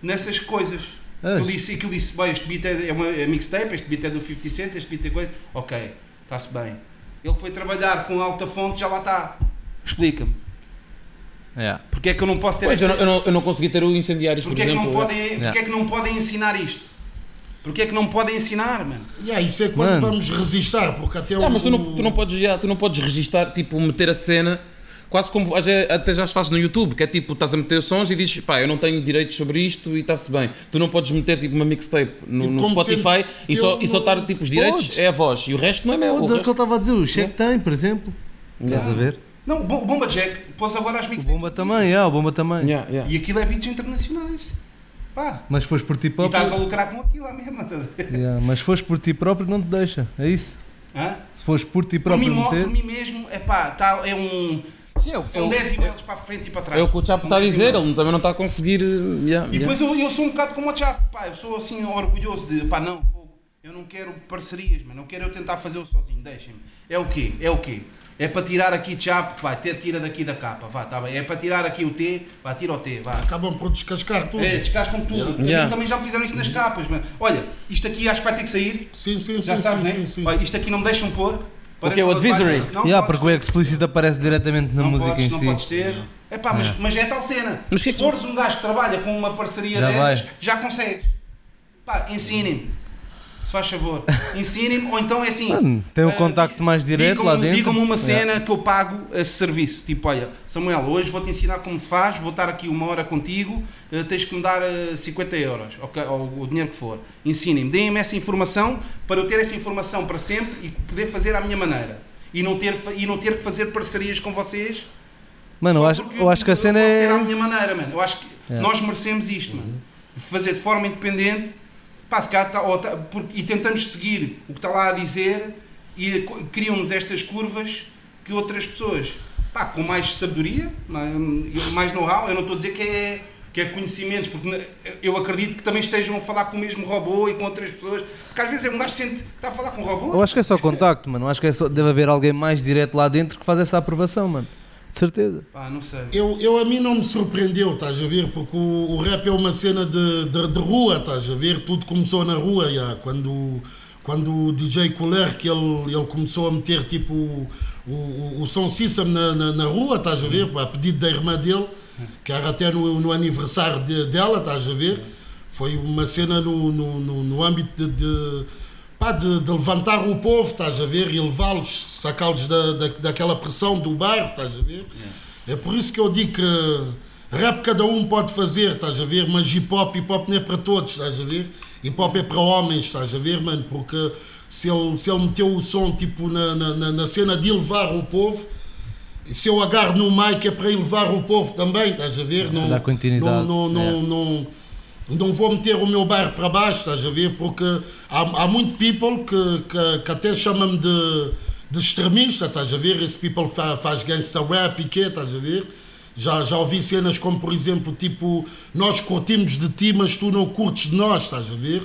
nessas coisas.
Ah.
Ele disse, aquilo disse, bem, este beat é, é uma é mixtape, este beat é do 50 Cent, este beat é coisa. Ok, está-se bem. Ele foi trabalhar com alta fonte, já lá está. Explica-me.
Yeah.
Porque é que eu não posso ter
Pois, eu, não, eu, não, eu não consegui ter o incendiários, por
Porque é, que
exemplo.
não podem,
Yeah.
porque é que não podem ensinar isto? Porque é que não podem ensinar, mano?
Yeah, isso é quando
Mano.
vamos resistir, porque até
Ah,
o.
mas tu não, tu não podes, já, tu não podes registar, tipo, meter a cena, quase como até já se faz no YouTube, que é tipo, estás a meter sons e dizes, pá, eu não tenho direitos sobre isto e está-se bem. Tu não podes meter tipo uma mixtape no,
Tipo,
no Spotify e só, e só estar tipo os direitos
Podes.
é a voz e o resto não é meu.
Podes
o
é o que
resto-
estava a dizer, o Cheg tem, por exemplo. Estás a ver?
Não, Bo- Bomba Jack pôs agora as
O
mixtapes.
Bomba também, yeah, o Bomba também.
Yeah, yeah.
E aquilo é beats internacionais. Pá.
Mas foste por ti
E estás a
próprio.
lucrar com aquilo lá mesmo, estás a ver?
Yeah, mas foste por ti próprio não te deixa, é isso.
Hã?
Se fores por ti
Por mim,
próprio meter.
por mim mesmo, é pá, tá, é um.
Sim, é o-
São
é o-
10 e-mails para a frente e para trás.
É o que o Chapo está a
10
dizer, ele também não está a conseguir. uh, yeah,
E
yeah.
depois eu, eu sou um bocado como o Chapo, pá, eu sou assim orgulhoso de, pá, não, eu não quero parcerias, mano, não quero eu tentar fazer o sozinho, deixem-me. É o quê? É o quê? É para tirar aqui Chapo, vai, tira daqui da capa, vá, tá bem. É para tirar aqui o T, vá, tira o T, vá.
Acabam por descascar tudo.
É, descascam tudo.
Yeah.
Yeah.
também já me fizeram isso nas capas, mano. Olha, isto aqui acho que vai ter que sair,
Sim, sim,
já
sim,
sabes,
sim,
né?
sim, sim.
Olha, isto aqui não me deixam pôr.
O que é o advisory?
Não,
Yeah,
podes.
porque o explicit aparece diretamente na
não
música
podes,
em
não
si.
podes ter. É pá, mas, mas é tal cena.
Mas que é
Se
que-
fores um gajo que trabalha com uma parceria
Já
dessas,
vai.
já consegues. Pá, ensinem-me. Se faz favor. Ensinem-me, ou então é assim.
Mano, tem o
ah,
contacto mais direto lá dentro.
Digam-me uma cena
Yeah.
que eu pago esse serviço. Tipo, olha, Samuel, hoje vou-te ensinar como se faz, vou estar aqui uma hora contigo, eh, tens que me dar eh, 50 euros, ok, ou o dinheiro que for. Ensinem-me, deem-me essa informação para eu ter essa informação para sempre e poder fazer à minha maneira. E não ter, e não ter que fazer parcerias com vocês
Mano, eu acho, eu acho que a cena
posso ter à
é.
minha maneira, mano. Eu acho que
É.
nós merecemos isto, mano. De fazer de forma independente, pá, se tá- ou tá- porque- e tentamos seguir o que está lá a dizer e criam-nos estas curvas que outras pessoas pá, com mais sabedoria, mais- know-how. Eu não estou a dizer que é, que é conhecimentos, porque eu acredito que também estejam a falar com o mesmo robô e com outras pessoas. Porque às vezes é um gajo sente que está a falar com robô.
Eu acho que é só contacto, mano. Acho que é só, deve haver alguém mais direto lá dentro que faz essa aprovação, mano. De certeza.
Pá, não sei.
Eu, eu a mim não me surpreendeu, estás a ver? Porque o, o rap é uma cena de, de, de rua, estás a ver? Tudo começou na rua, já. Quando, quando o DJ Couler, que ele, ele começou a meter tipo o, o, o som system na, na, na rua, estás a ver? A pedido da irmã dele, que era até no, no aniversário de- dela, estás a ver? Foi uma cena no, no, no, no âmbito de, de, pá, de, de levantar o povo, estás a ver? E levá-los, sacá-los da, da, daquela pressão do bairro, estás a ver? É por isso que eu digo que rap cada um pode fazer, estás a ver? Mas hip hop, hip hop não é para todos, estás a ver? Hip hop é para homens, estás a ver, mano? Porque se ele, se ele meteu o som tipo na, na, na- na cena de elevar o povo, se eu agarro no mic é para elevar o povo também, estás a ver? Não,
Dar continuidade.
Não, não,
É.
não, não, vou meter o meu bairro para baixo, estás a ver? Porque há, há muito people que, que, que até chamam-me de, de extremista, estás a ver? Esse people fa, faz gangsta rap e quê, estás a ver? Já, já ouvi cenas como, por exemplo, tipo, nós curtimos de ti, mas tu não curtes de nós, estás a ver?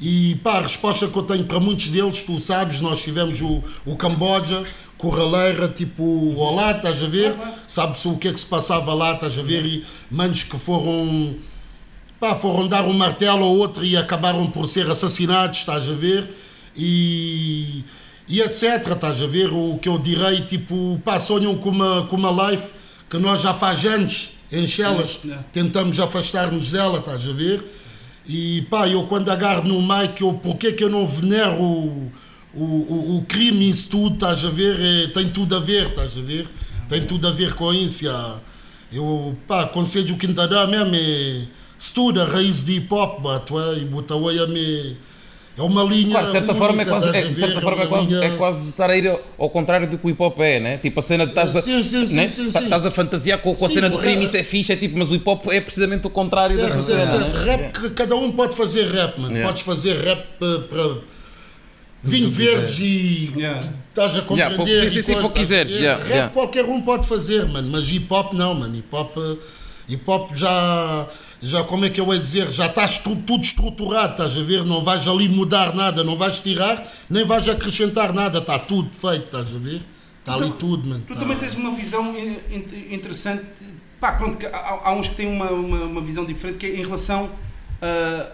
E pá, a resposta que eu tenho para muitos deles, tu sabes, nós tivemos o, o Camboja, Corraleira, tipo, olá, estás a ver? Sabes o que é que se passava lá, estás a ver? E manos que foram pá, foram dar um martelo ao outro e acabaram por ser assassinados, estás a ver? E, e etc, estás a ver? O que eu direi, tipo, pá, sonham com uma, com uma life que nós já faz anos, em Chelas,
Yeah.
tentamos afastar-nos dela, estás a ver? E pá, eu quando agarro no mic, eu, porquê que eu não venero o, o, o, o crime isso tudo, estás a ver? É, tem tudo a ver, estás a ver? Tem tudo a ver com isso. já. Eu, pá, Conselho Quintará mesmo é estuda a raiz de hip hop, bato, é, e. É uma linha.
Claro, de certa forma, é
única,
quase, é, de certa forma é, quase,
linha-
é quase estar a ir ao- ao contrário do que o hip hop é, né? Tipo, a cena de estás a,
Sim, sim, sim,
né?
sim,
Tá-
sim.
estás a fantasiar com, com a cena de
o
crime, isso é fixe, é tipo, mas o hip hop é precisamente o contrário
Certo, certo,
cena,
certo.
né?
Rap, que cada um pode fazer rap, mano.
Yeah.
Podes fazer rap para. para vinho verdes e.
Yeah.
Estás a compreender.
Yeah, pouco- sim, sim, sim, pouco quiseres, yeah,
rap
yeah.
qualquer um pode fazer, mano. Mas hip hop não, mano. Hip hop. eh, Hip hop já. Já, como é que eu ia dizer? Já estás tu- tudo estruturado, estás a ver? Não vais ali mudar nada, não vais tirar, nem vais acrescentar nada, está tudo feito, estás a ver? Está ali
Então,
tudo, mano.
Tu
tá.
também tens uma visão in- in- interessante. Pá, pronto, há, há uns que têm uma, uma, uma visão diferente que é em relação ah,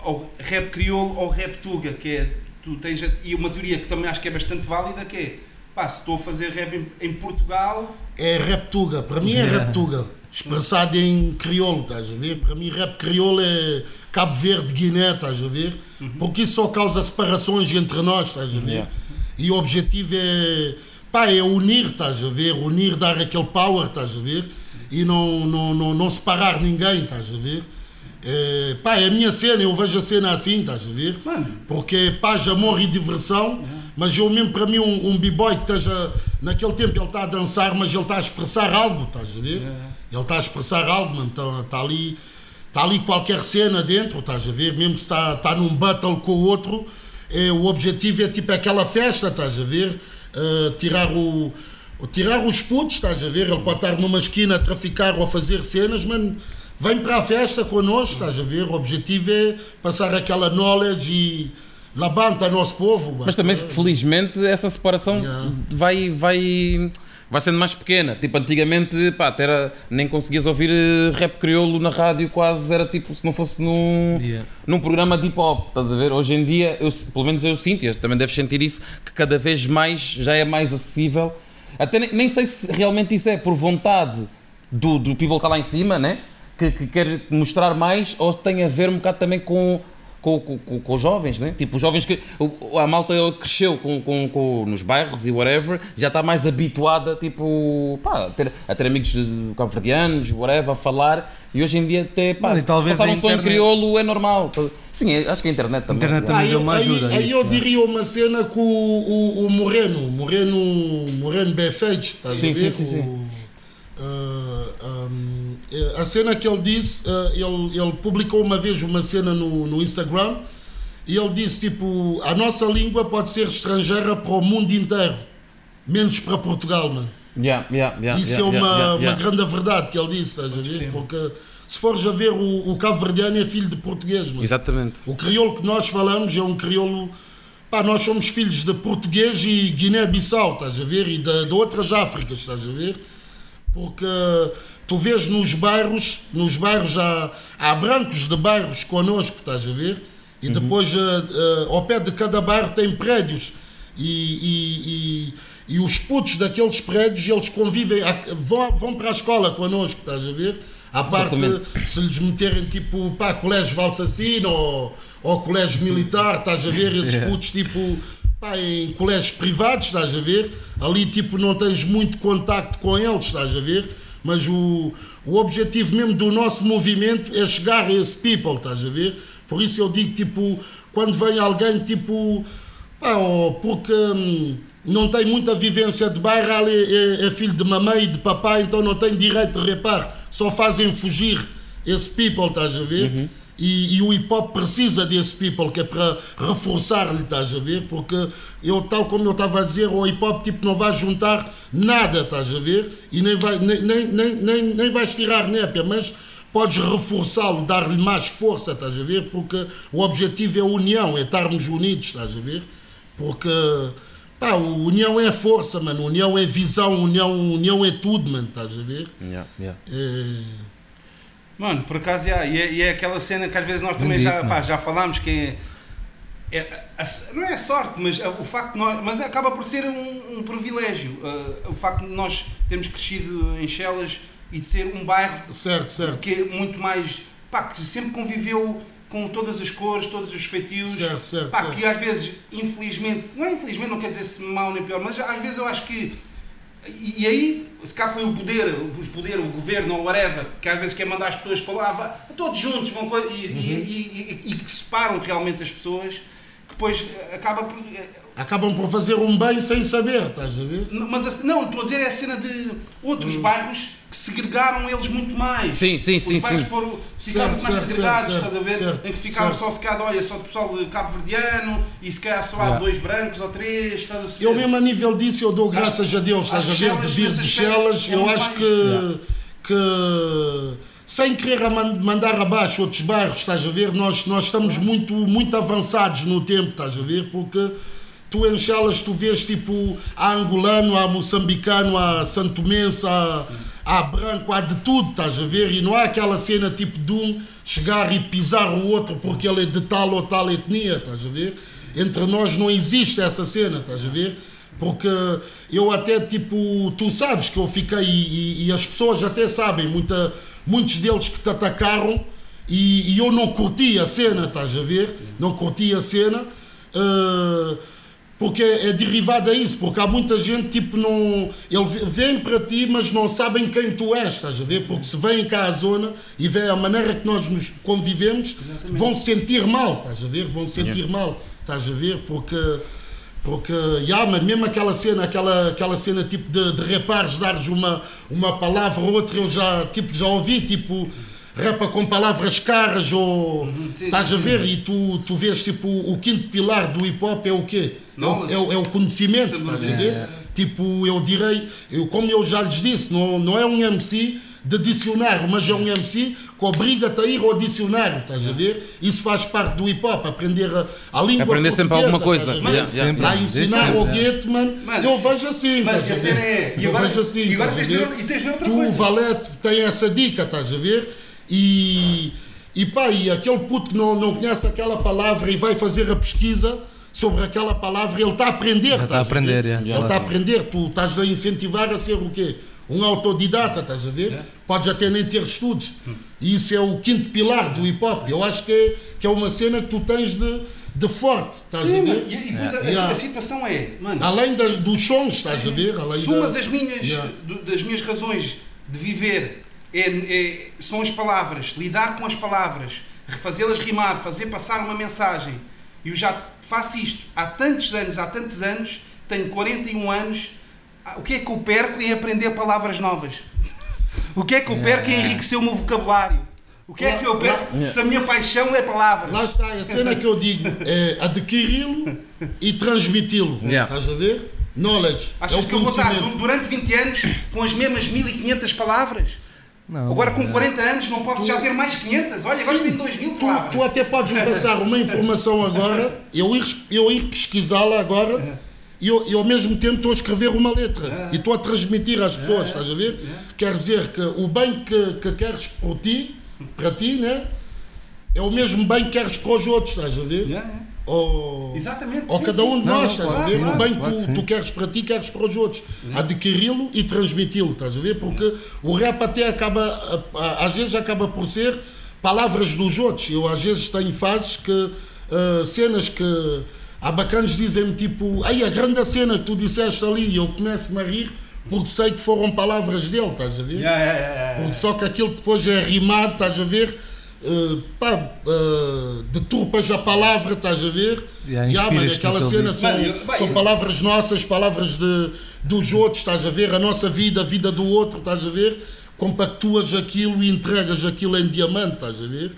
ao rap crioulo ou rap tuga, que é tu tens e uma teoria que também acho que é bastante válida que é pá, se estou a fazer rap em, em Portugal,
É rap tuga, para mim é rap tuga. Expressado em crioulo, estás a ver? Para mim rap crioulo é Cabo Verde, Guiné, estás a ver? Porque isso só causa separações entre nós, estás a ver?
Yeah.
E o objetivo é, pá, é unir, estás a ver? Unir, dar aquele power, estás a ver? E não, não, não, não separar ninguém, estás a ver? É, pá, é a minha cena, eu vejo a cena assim, estás a ver?
Mano.
Porque é paz, amor e diversão, mas eu mesmo para mim um, um b-boy que esteja, naquele tempo ele está a dançar, mas ele está a expressar algo, estás a ver? Ele está a expressar algo, mano, está, está ali, está ali qualquer cena dentro, estás a ver? Mesmo se está, está num battle com o outro, é, o objetivo é tipo aquela festa, estás a ver? Eh, tirar o... Tirar os putos, estás a ver? Ele pode estar numa esquina a traficar ou a fazer cenas, mano. Vem para a festa connosco, estás a ver? O objetivo é passar aquela knowledge e labanta nosso povo.
Mas também, felizmente, essa separação
Yeah.
vai, vai, vai sendo mais pequena. Tipo, antigamente, pá, era, nem conseguias ouvir eh, rap crioulo na rádio, quase era tipo, se não fosse num,
Yeah.
num programa de hip hop, estás a ver? Hoje em dia, eu, pelo menos eu sinto, e também deves sentir isso, que cada vez mais já é mais acessível. Até nem, nem sei se realmente isso é por vontade do, do people que está lá em cima, né? Que, que quer mostrar mais, ou tem a ver um bocado também com, com, com, com- com os jovens, né? Tipo, os jovens que. A malta cresceu com, com, com- nos bairros e whatever, já está mais habituada, tipo, pá, a ter, a ter amigos de cabo-verdianos, whatever, a falar, e hoje em dia até, pá,
Mano,
se
talvez
passar
a
um som em
internet-
crioulo é normal. Sim, é- acho que a internet também.
internet
claro.
também
Aí,
deu uma
aí-
ajuda.
aí
nisso,
eu
né?
diria uma cena com o, o, o Moreno, Moreno, Moreno Befeite, estás
Sim,
a ver?
sim, sim, sim.
O- ah, um, a cena que ele disse, ah, ele, ele publicou uma vez uma cena no, no Instagram e ele disse tipo, a nossa língua pode ser estrangeira para o mundo inteiro, menos para Portugal, mano.
Yeah, yeah, yeah,
Isso
yeah,
é uma,
yeah, yeah,
uma grande verdade que ele disse, estás a ver? Porque se fores a ver, o, o cabo-verdiano é filho de português, mano.
Exatamente.
O crioulo que nós falamos é um crioulo. Pá, nós somos filhos de português e Guiné-Bissau, estás a ver? E de, de outras Áfricas, estás a ver? Porque tu vês nos bairros, nos bairros há, há brancos de bairros connosco, estás a ver? E depois eh, eh, ao pé de cada bairro tem prédios. E, e, e, e os putos daqueles prédios, eles convivem, vão, vão para a escola connosco, estás a ver? À parte, se lhes meterem tipo, pá, colégio Valsacino ou, ou colégio militar, estás a ver? Esses putos tipo, pá, em colégios privados, estás a ver? Ali tipo não tens muito contacto com eles, estás a ver? Mas o, o objetivo mesmo do nosso movimento é chegar a esse people, estás a ver? Por isso eu digo tipo, quando vem alguém tipo, pá, ou porque hum, não tem muita vivência de bairro, ali é, é filho de mamãe e de papai, então não tem direito de repar, só fazem fugir esse people, estás a ver? E, e o hip hop precisa desse people, que é para reforçar-lhe, estás a ver? Porque eu, tal como eu estava a dizer, o hip hop tipo, não vai juntar nada, estás a ver? E nem, vai, nem, nem, nem, nem, nem vais tirar népia, mas podes reforçá-lo, dar-lhe mais força, estás a ver? Porque o objetivo é a união, é estarmos unidos, estás a ver? Porque pá, união é força, mano, união é visão, união, união é tudo, mano, estás a ver?
Yeah, yeah.
É...
Mano, por acaso, já, e, é, e é aquela cena que às vezes nós também
Bem
já, pá, já falámos que é, é- a- não é a sorte, mas o facto de nós, mas acaba por ser um, um privilégio, uh, o facto de nós termos crescido em Chelas e de ser um bairro
Certo, certo.
que é muito mais, pá, que sempre conviveu com todas as cores, todos os feitios,
Certo, certo,
pá,
certo.
que às vezes, infelizmente, não é infelizmente, não quer dizer se mau nem pior, mas às vezes eu acho que e, e aí, se cá foi o poder, os poder, o governo ou whatever, que às vezes quer mandar as pessoas para lá, vá, todos juntos vão e, e, e, e- que separam realmente as pessoas, que depois eh, acaba por. eh,
Acabam por fazer um bem sem saber, estás a ver?
Mas a- não, estou a dizer é a cena de outros bairros que segregaram eles muito mais.
Sim, sim,
Os
sim,
bairros
sim.
foram, ficaram
Certo,
muito mais segregados,
certo,
estás a ver?
certo,
em que ficaram
certo.
só se calhar, olha, só o pessoal de Cabo Verdeano e se calhar só há
Yeah.
dois brancos ou três, estás a
Eu
ver?
mesmo a nível disso eu dou graças a Deus, estás
acho
a ver,
Chelas,
de vir de Chelas,
é
eu acho
mais-
que, que sem querer mandar abaixo outros bairros, estás a ver, nós, nós estamos muito, muito avançados no tempo, estás a ver, porque tu em Chelas tu vês tipo, há angolano, há moçambicano, há santomense, há, há branco, há de tudo, estás a ver, e não há aquela cena tipo de um chegar e pisar o outro porque ele é de tal ou tal etnia, estás a ver? Entre nós não existe essa cena, estás a ver? Porque eu até, tipo, tu sabes que eu fiquei, e, e as pessoas até sabem, muita, muitos deles que te atacaram, e, e eu não curti a cena, estás a ver? Não curti a cena, eh, porque é derivado a isso, porque há muita gente, tipo, não. Ele vem para ti, mas não sabem quem tu és, estás a ver? Porque se vêm cá à zona e vêem a maneira que nós nos convivemos, vão se sentir mal, estás a ver? Vão se sentir mal, estás a ver? Porque. Porque, yeah, mas mesmo aquela cena, aquela, aquela cena tipo de, de repares, dares uma, uma palavra ou outra, eu já, tipo, já ouvi, tipo, repa com palavras caras ou.
sim,
Estás a ver? E tu, tu vês, tipo, o quinto pilar do hip hop é o quê? É o,
Knowledge.
é o- é o conhecimento, estás a ver? Tipo, eu direi, eu, como eu já lhes disse, não, não é um MC de dicionário, mas é um MC que obriga-te a ir ao dicionário, estás a ver? Isso faz parte do hip hop, aprender a, a língua
Aprender sempre alguma coisa.
ver?
Yeah, yeah.
Sempre.
Lá a ensinar ao
é.
gueto, mano, eu vejo assim,
Mano,
estás
a cena
ver?
é. E
eu
agora,
vejo assim,
e agora tens de e tens de outra
Tu, o
coisa.
Valete, tem essa dica, estás a ver? E, e pá, e aquele puto que não, não conhece aquela palavra e vai fazer a pesquisa sobre aquela palavra, ele está a aprender.
está a aprender,
ver?
é.
Ele está a aprender, tu estás a incentivar a ser o quê? Um autodidata, estás a ver? Podes até nem ter estudos. E isso é o quinto pilar do hip hop. Eu acho que é, que é uma cena que tu tens de, de forte, estás
Sim,
a ver?
e, e depois a- a,
Yeah.
a situação é, mano,
Além
se-
dos sons, estás a ver? Além
se uma
da-
das minhas,
Yeah.
do- das minhas razões de viver é, é- são as palavras, lidar com as palavras, fazê-las rimar, fazer passar uma mensagem, e eu já faço isto há tantos anos, há tantos anos, tenho 41 anos, ah, o que é que eu perco em aprender palavras novas? O que é que eu perco em enriquecer o meu vocabulário? O que é que eu perco se a minha paixão é palavras?
Lá está, a cena que eu digo é adquiri-lo e transmiti-lo.
Yeah.
Estás a ver? Knowledge.
Achas
é o
que eu vou estar durante 20 anos com as mesmas 1500 palavras?
Não,
Agora com
é.
40 anos não posso já ter mais 500. Olha, agora
Sim,
tenho 2000
tu,
palavras.
tu até podes me passar uma informação agora, eu ir, eu ir pesquisá-la agora e eu, eu ao mesmo tempo estou a escrever uma letra e estou a transmitir às pessoas, estás a ver? Quer dizer que o bem que, que queres por ti, para ti, né? É o mesmo bem que queres para os outros, estás a ver? Ou,
Exatamente.
ou
sim,
cada um de nós,
não, claro
O bem
claro
que tu, tu queres para ti, queres para os outros. Adquiri-lo e transmiti-lo, estás a ver? Porque o rap até acaba, às vezes acaba por ser palavras dos outros. Eu às vezes tenho fases que, ah, cenas que há bacanas dizem-me tipo, ai a grande cena que tu disseste ali, e eu começo-me a rir porque sei que foram palavras dele, estás a ver?
Yeah, yeah, yeah.
Porque só que aquilo depois é rimado, estás a ver? Uh, pá, uh, deturpas a palavra, estás a ver?
Yeah,
Yeah, mano,
inspiras-te
aquela cena são, são palavras nossas, palavras de, dos outros, estás a ver? A nossa vida, a vida do outro, estás a ver? Compactuas aquilo e entregas aquilo em diamante, estás a ver?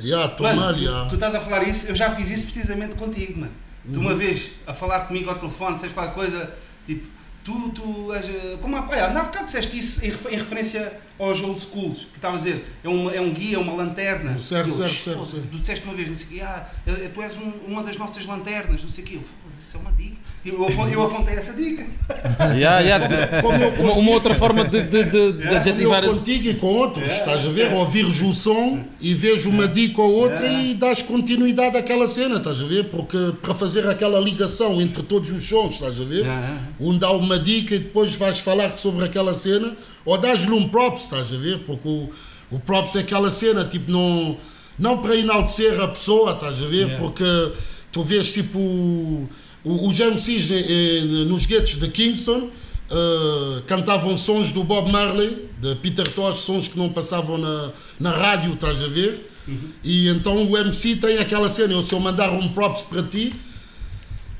Yeah, toma
Mano, tu, tu estás a falar isso, eu já fiz isso precisamente contigo, mano. Tu
Uhum.
uma vez a falar comigo ao telefone, disseste qualquer coisa, tipo, tu, tu és. eh, Como há, olha, na bocado disseste isso em, em referência aos old schools, que estava a dizer, é, uma, é um guia, uma lanterna.
Certo,
eu,
certo,
"Foda-se,
certo, certo.
Tu disseste uma vez, não sei ah, eh, tu és um- uma das nossas lanternas, não sei o quê. Eu, isso é uma dica. Eu, eu, apon- eu apontei essa dica.
Yeah, yeah,
Como
uma, uma outra forma de, de, de, de adjetivar.
Eu contigo e com outros, estás a ver? Ouvires o som e vejo uma dica ou outra e dás continuidade àquela cena, estás a ver? Porque para fazer aquela ligação entre todos os sons, estás a ver? Um dá uma dica e depois vais falar sobre aquela cena ou dás-lhe um props, estás a ver? Porque o, o props é aquela cena, tipo, não, não para enaltecer a pessoa, estás a ver? Porque tu vês tipo o- os MCs eh, eh, nos guetos de Kingston eh, cantavam sons do Bob Marley, de Peter Tosh, sons que não passavam na, na rádio, estás a ver? E então o MC tem aquela cena, eu se eu mandar um props para ti,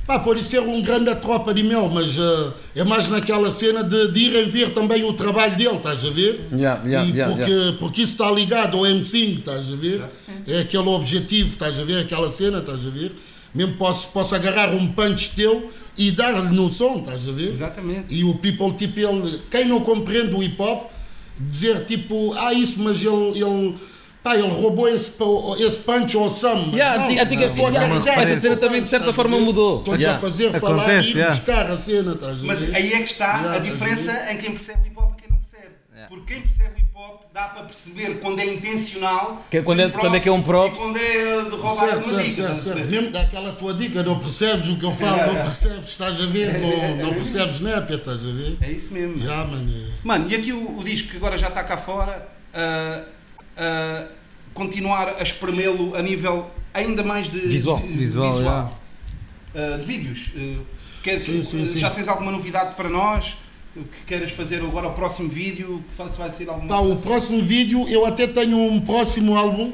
pá, pode ser um grande tropa de mel, mas eh, é mais naquela cena de, de irem ver também o trabalho dele, estás a ver?
Yeah, yeah, yeah,
porque,
yeah.
porque isso está ligado ao MC, estás a ver? É aquele objetivo, estás a ver? Aquela cena, estás a ver? Mesmo posso, posso agarrar um punch teu e dar-lhe no som, estás a ver?
Exatamente.
E o people, tipo, ele, quem não compreende o hip hop, dizer tipo, ah, isso, mas ele, ele, pá, ele roubou esse, esse punch ao Sam. Mas
Yeah,
não,
antiga- antiga-
estou a
yeah, essa cena também, de certa forma, mudou.
Estou-te
Yeah.
a fazer falar
Acontece,
e
yeah.
buscar a cena, estás a
Mas
ver?
aí é que está
Yeah,
a diferença em quem percebe o hip hop e quem não percebe. Porque quem percebe o hip hop dá para perceber quando é intencional,
Que é quando é- quando é que é um props.
e quando é de roubar
Certo,
uma
certo,
dica.
certo, certo. Mesmo daquela tua dica, não percebes o que eu falo, não percebes, estás a ver, não, não percebes népia, estás a ver?
É isso mesmo.
Já, mano. é-
Mano, e aqui o, o disco que agora já está cá fora, ah, ah, continuar a espremê-lo a nível ainda mais de
Visual.
de-
Visual,
visual. Ah, de vídeos. Quer-
Sim, sim, sim.
Já tens alguma novidade para nós? Que queiras fazer agora o próximo vídeo? Que se vai ser alguma
Pá, o
coisa?
próximo vídeo, eu até tenho um próximo álbum,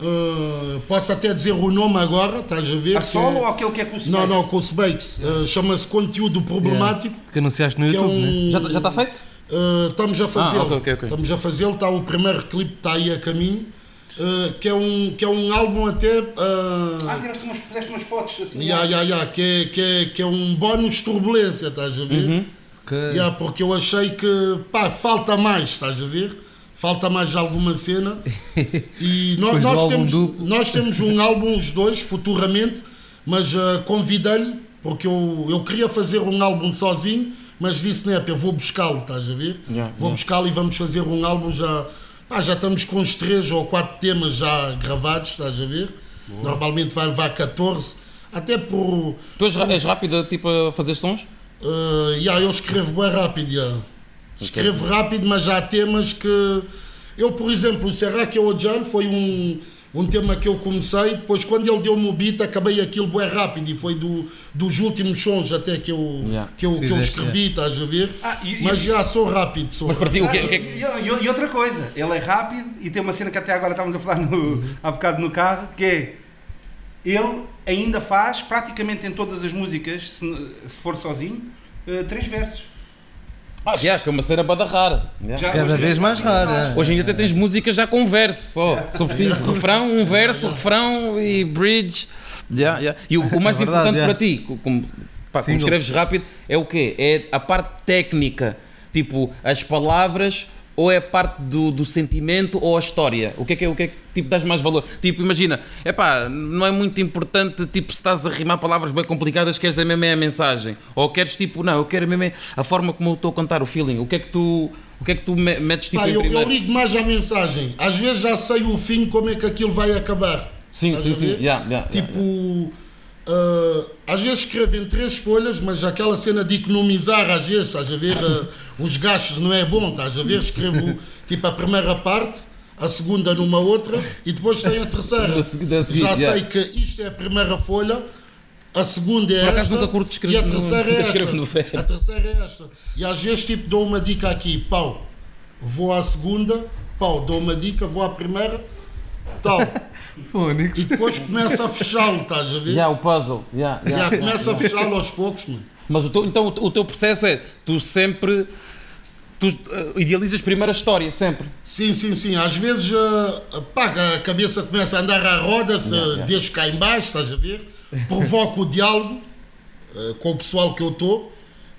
uh, posso até dizer o nome agora, estás a ver?
A solo
é-
ou aquele que é com o
Não,
Space?
não, com o Sbakes. Uh, Chama-se Conteúdo Problemático.
Que anunciaste no
Que é
YouTube, né?
um,
Já já está feito?
Uh, estamos a fazê-lo.
Ah, ok, ok, ok.
Estamos a fazê-lo, está o primeiro clipe está aí a caminho, uh, que, é um, que é um álbum até. uh,
Ah, tiraste umas, umas fotos assim.
Ya, ya, ya, que, é, que, é, que é um bónus turbulência, estás a ver?
Uhum.
Que-
Ya, porque eu achei que, pá, falta mais, estás a ver? Falta mais alguma cena. E nós, nós, temos,
duplo.
nós temos um álbum, os dois, futuramente, mas ah, convidei-lhe, porque eu, eu queria fazer um álbum sozinho, mas disse, né, eu vou buscá-lo, estás a ver?
Ya,
vou
ya.
buscá-lo e vamos fazer um álbum já. Pá, já estamos com uns três ou quatro temas já gravados, estás a ver? Normalmente vai levar 14, até por.
Tu és, és rápida tipo, a fazer sons?
Uh, yeah, eu escrevo bem rápido, yeah. escrevo rápido, mas há temas que eu, por exemplo, o Será que eu Ojan foi um, um tema que eu comecei, depois quando ele deu-me o beat, acabei aquilo bem rápido e foi do, dos últimos sons até que eu,
Yeah.
que eu, que eu escrevi, estás a ver?
Ah, e-
mas
e-
já sou rápido, sou
Mas para ti,
rápido.
o que, é- o que é que-
E, e- e outra coisa, ele é rápido e tem uma cena que até agora estávamos a falar no, há bocado no carro, que é ele ainda faz praticamente em todas as músicas, se, se for sozinho, eh, três versos.
Ah, yeah, que é uma cena bada rara. Yeah.
Já
Cada vez mais rara.
Hoje ainda até tens músicas já com verso só. Só preciso refrão, um verso, refrão e bridge. Yeah, yeah. E o, o mais
É verdade,
importante
yeah.
para ti, co- como pá, como escreves rápido, é o quê? É a parte técnica, tipo, as palavras, ou é a parte do, do sentimento ou a história? O que é que é, o que é que tipo, dás mais valor? Tipo, imagina, é pá, não é muito importante, tipo, se estás a rimar palavras bem complicadas, queres a mesma é a mensagem. Ou queres, tipo, não, eu quero mesmo é a forma como eu estou a contar o feeling. O que é que tu, o que é que tu me- metes, tipo, em
eu, eu
primeiro?
ligo mais à mensagem. Às vezes já sei o fim, como é que aquilo vai acabar.
Sim,
Estás
sim,
a
sim. Yeah, yeah,
Tipo, ah, às vezes escrevo em três folhas, mas aquela cena de economizar, às vezes, estás a ver, ah, os gastos não é bom, estás a ver? Escrevo tipo a primeira parte, a segunda numa outra e depois tem a terceira. Já sei que isto é a primeira folha. A segunda é esta e a terceira é esta. A terceira é esta. E às vezes tipo dou uma dica aqui, pau, vou à segunda, pau, dou uma dica, vou à primeira, tal.
Fónix.
E depois começa a fechá-lo, estás a ver?
Yeah, o puzzle. Yeah,
Já
yeah,
começa a fechá-lo aos poucos, mano.
Mas o teu, então o, teu processo é, tu sempre, tu eh, idealizas primeiro a história, sempre.
Sim, sim, sim. Às vezes ah, pá, a cabeça começa a andar à roda, se
Yeah, yeah.
deixo cá em baixo, estás a ver? Provoco o diálogo ah, com o pessoal que eu estou.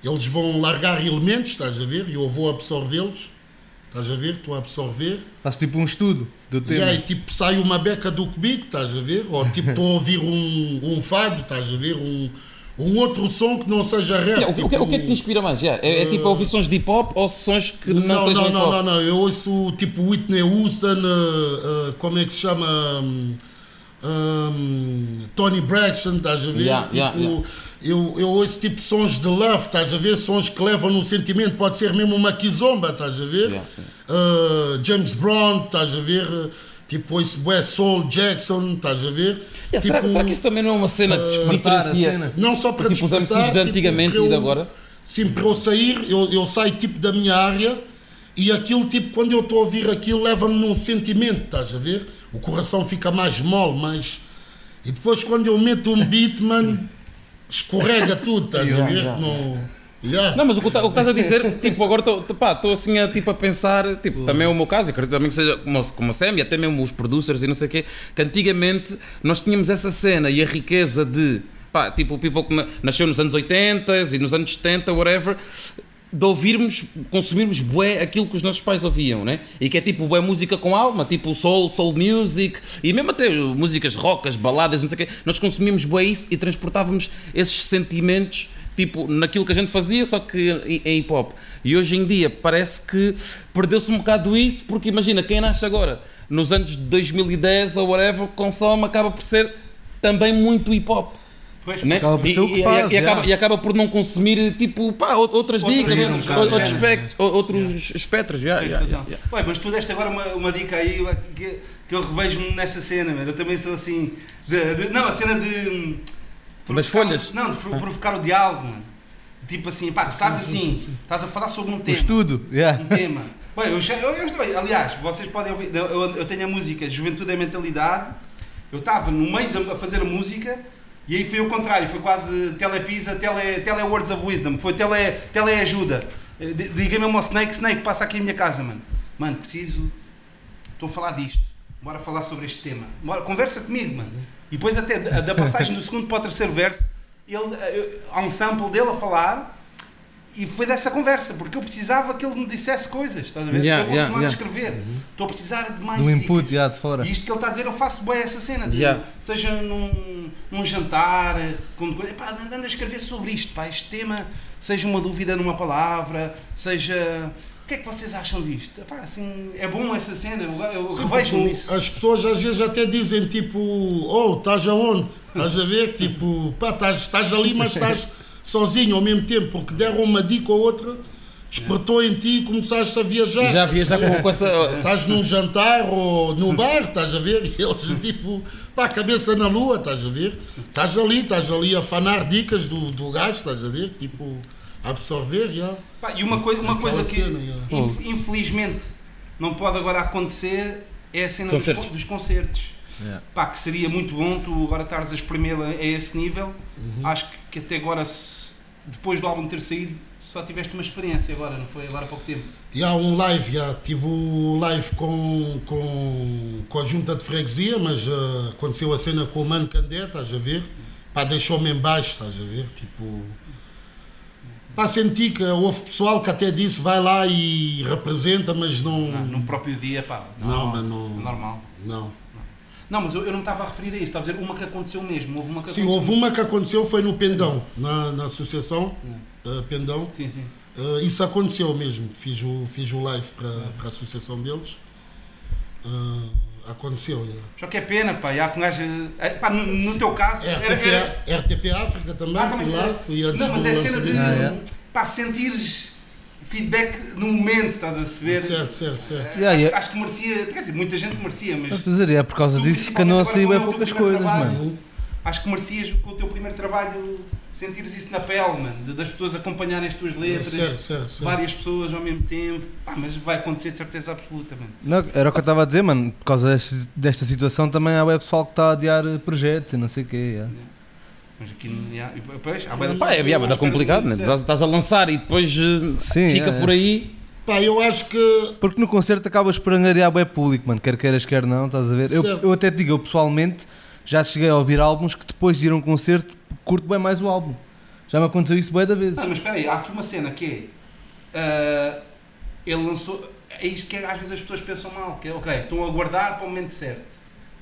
Eles vão largar elementos, estás a ver? E eu vou absorvê-los. Estás a ver? Estou a absorver.
Faz tipo um estudo do
E
tema.
aí, tipo, sai uma beca do cubico, estás a ver? Ou tipo, estou a ouvir um, um fado, estás a ver? Um, um outro som que não seja rap.
Yeah, o, que- o que, o que é que te
tipo-
inspira mais? Yeah, é, é tipo ouvir sons de hip hop ou sons que não,
Não,
sejam
não,
hip
não,
hop?
não, não, eu ouço tipo Whitney Houston, uh, uh, como é que se chama? Um, um, Tony Braxton, estás a ver?
Yeah,
tipo,
yeah, yeah.
Eu, eu ouço tipo sons de love, estás a ver? Sons que levam no sentimento, pode ser mesmo uma kizomba, estás a ver?
Yeah,
Uh, James Brown, estás a ver? Uh, Tipo, ouço Bué Soul, Jackson, estás a ver?
Yeah, será,
Tipo,
será que isso também não é uma cena que
Despertar a
diferencia?
cena.
não só para
Tipo os MCs de antigamente e de agora?
Sim, para eu sair, eu, eu saio tipo da minha área e aquilo, tipo, quando eu estou a ouvir aquilo, leva-me num sentimento, estás a ver? O coração fica mais mole, mais. E depois quando eu meto um beat, mano, escorrega tudo, estás a ver?
yeah.
Não...
Mas o que, tá- o que estás a dizer, tipo, agora estou assim a, tipo, a pensar, tipo, também é o meu caso, e acredito também que seja como, como o Sam e até mesmo os producers e não sei o quê, que antigamente nós tínhamos essa cena e a riqueza de, pá, tipo, o people que na- nasceu nos anos 80 e nos anos 70, whatever, de ouvirmos, consumirmos bué aquilo que os nossos pais ouviam, né? E que é tipo bué música com alma, tipo soul, soul music, e mesmo até músicas rockas, baladas, não sei o quê. Nós consumíamos bué isso e transportávamos esses sentimentos, tipo, naquilo que a gente fazia, só que em hip hop. E hoje em dia parece que perdeu-se um bocado isso, porque imagina, quem nasce agora, nos anos de 2010 ou whatever, consome, acaba por ser também muito hip hop.
Pois,
Né?
Acaba por
E,
ser o que
e-
faz,
e acaba, e acaba por não consumir tipo pá, ou- outras dicas, outros, outros, espect- outros espectros. já,
razão.
já.
Ué, mas tu deste agora uma, uma dica aí que, que eu revejo-me nessa cena, mano. Eu também sou assim. de- de- não, a cena de.
Das folhas?
Não, de pro- provocar o diálogo, mano. Tipo assim, pá, tu estás assim, estás a falar sobre um tema.
estudo. Yeah.
Um tema. Ué, eu, já- eu, eu estou- aliás, vocês podem ouvir. Eu, eu- eu tenho a música Juventude é Mentalidade. Eu estava no meio de a fazer a música e aí foi o contrário. Foi quase telepisa, tele, tele words of wisdom. Foi tele, teleajuda. Eh, di- Diga mesmo ao Snake: Snake, passa aqui a minha casa, mano. Mano, preciso. Estou a falar disto. Bora falar sobre este tema. Bora, conversa comigo, mano. E depois, até da, da passagem do segundo para o terceiro verso, ele, eh, eu- há um sample dele a falar. E foi dessa conversa, porque eu precisava que ele me dissesse coisas, estás a ver?
Yeah,
para eu
yeah,
continuar
yeah.
a escrever. Estou a precisar de mais
Do input, já, de fora.
E isto que ele está a dizer, eu faço bem essa cena. de-
Yeah.
Seja num, num jantar, com coisa. Pá, anda a escrever sobre isto, pá, este tema, seja uma dúvida numa palavra, seja. O que é que vocês acham disto? Pá, assim, é bom essa cena, eu, revejo-me nisso.
As pessoas às vezes até dizem tipo, oh, estás aonde? Estás a ver? Tipo, pá, estás, estás ali, mas estás sozinho ao mesmo tempo, porque deram uma dica ou outra, despertou em ti e começaste a viajar.
Já viajar com, com essa.
Estás num jantar ou no bar, estás a ver? E eles tipo, pá, cabeça na lua, estás a ver? Estás ali, estás ali a fanar dicas do, do gajo, estás a ver? Tipo, a absorver, já.
Pá, e uma, coi uma coisa que,
cena, yeah.
inf- infelizmente, não pode agora acontecer é a cena dos, dos concertos.
Yeah.
Pá, que seria muito bom tu agora estares a espremê-la a esse nível.
Uhum.
Acho que, que até agora, se- depois do álbum ter saído, só tiveste uma experiência agora, não foi? Agora há pouco tempo.
E há um live, já tive o live com, com, com a junta de freguesia, mas ah, aconteceu a cena com o Mano Candé, estás a ver? Pá, deixou-me em baixo, estás a ver? Tipo, Pá, senti que houve pessoal que até disse vai lá e representa, mas não.
Ah, no próprio dia, pá.
Não, mas não-
Normal.
Não.
Não, mas eu, eu não estava a referir a isso, estava a dizer uma que aconteceu mesmo. Houve uma que
Sim,
aconteceu
houve uma que aconteceu, foi no Pendão, na, na associação uh, Pendão.
Sim, sim.
Uh, isso aconteceu mesmo. Fiz o, fiz o live para, para a associação deles. Uh, aconteceu. yeah.
Só que é pena, pá. E há que gajo. é, Pá, no, no teu caso. era-
RTP,
era-
RTP África também,
Ah, também
fui lá, fui antes
Não, mas é cena de.
lançamento.
Ah, é?
Pá, sentires feedback no momento, estás a se ver.
Certo, certo, certo.
Yeah,
acho,
yeah.
acho que merecia. Quer dizer, muita gente merecia, mas.
Estou a dizer, é por causa disso que andam a sair
principalmente
bem
agora
poucas coisas,
primeiro
mano.
trabalho, Acho que merecias com o teu primeiro trabalho sentires isso na pele, mano. das pessoas acompanharem as tuas letras.
Certo, certo, certo.
Várias pessoas ao mesmo tempo. Pá, mas vai acontecer de certeza absoluta, mano.
Não, era o que eu estava a dizer, mano. Por causa deste- desta situação também há web pessoal que está a adiar projetos e não sei o quê. yeah.
Mas aqui não. E há de
Pá, é, é, é complicado, né?
acontecer.
Estás, estás a lançar e depois eh,
Sim,
fica
é,
por
é.
aí.
Pá, eu acho que.
Porque no concerto acabas por angariar web público, mano. Quer queiras, quer não, estás a ver? Eu, eu até te digo, eu pessoalmente já cheguei a ouvir álbuns que depois de ir a um concerto curto bem mais o álbum. Já me aconteceu isso bem da vez.
Não, mas espera aí, há aqui uma cena que é. ah, ele lançou. É isto que às vezes as pessoas pensam mal, que é ok, estão a guardar para o momento certo.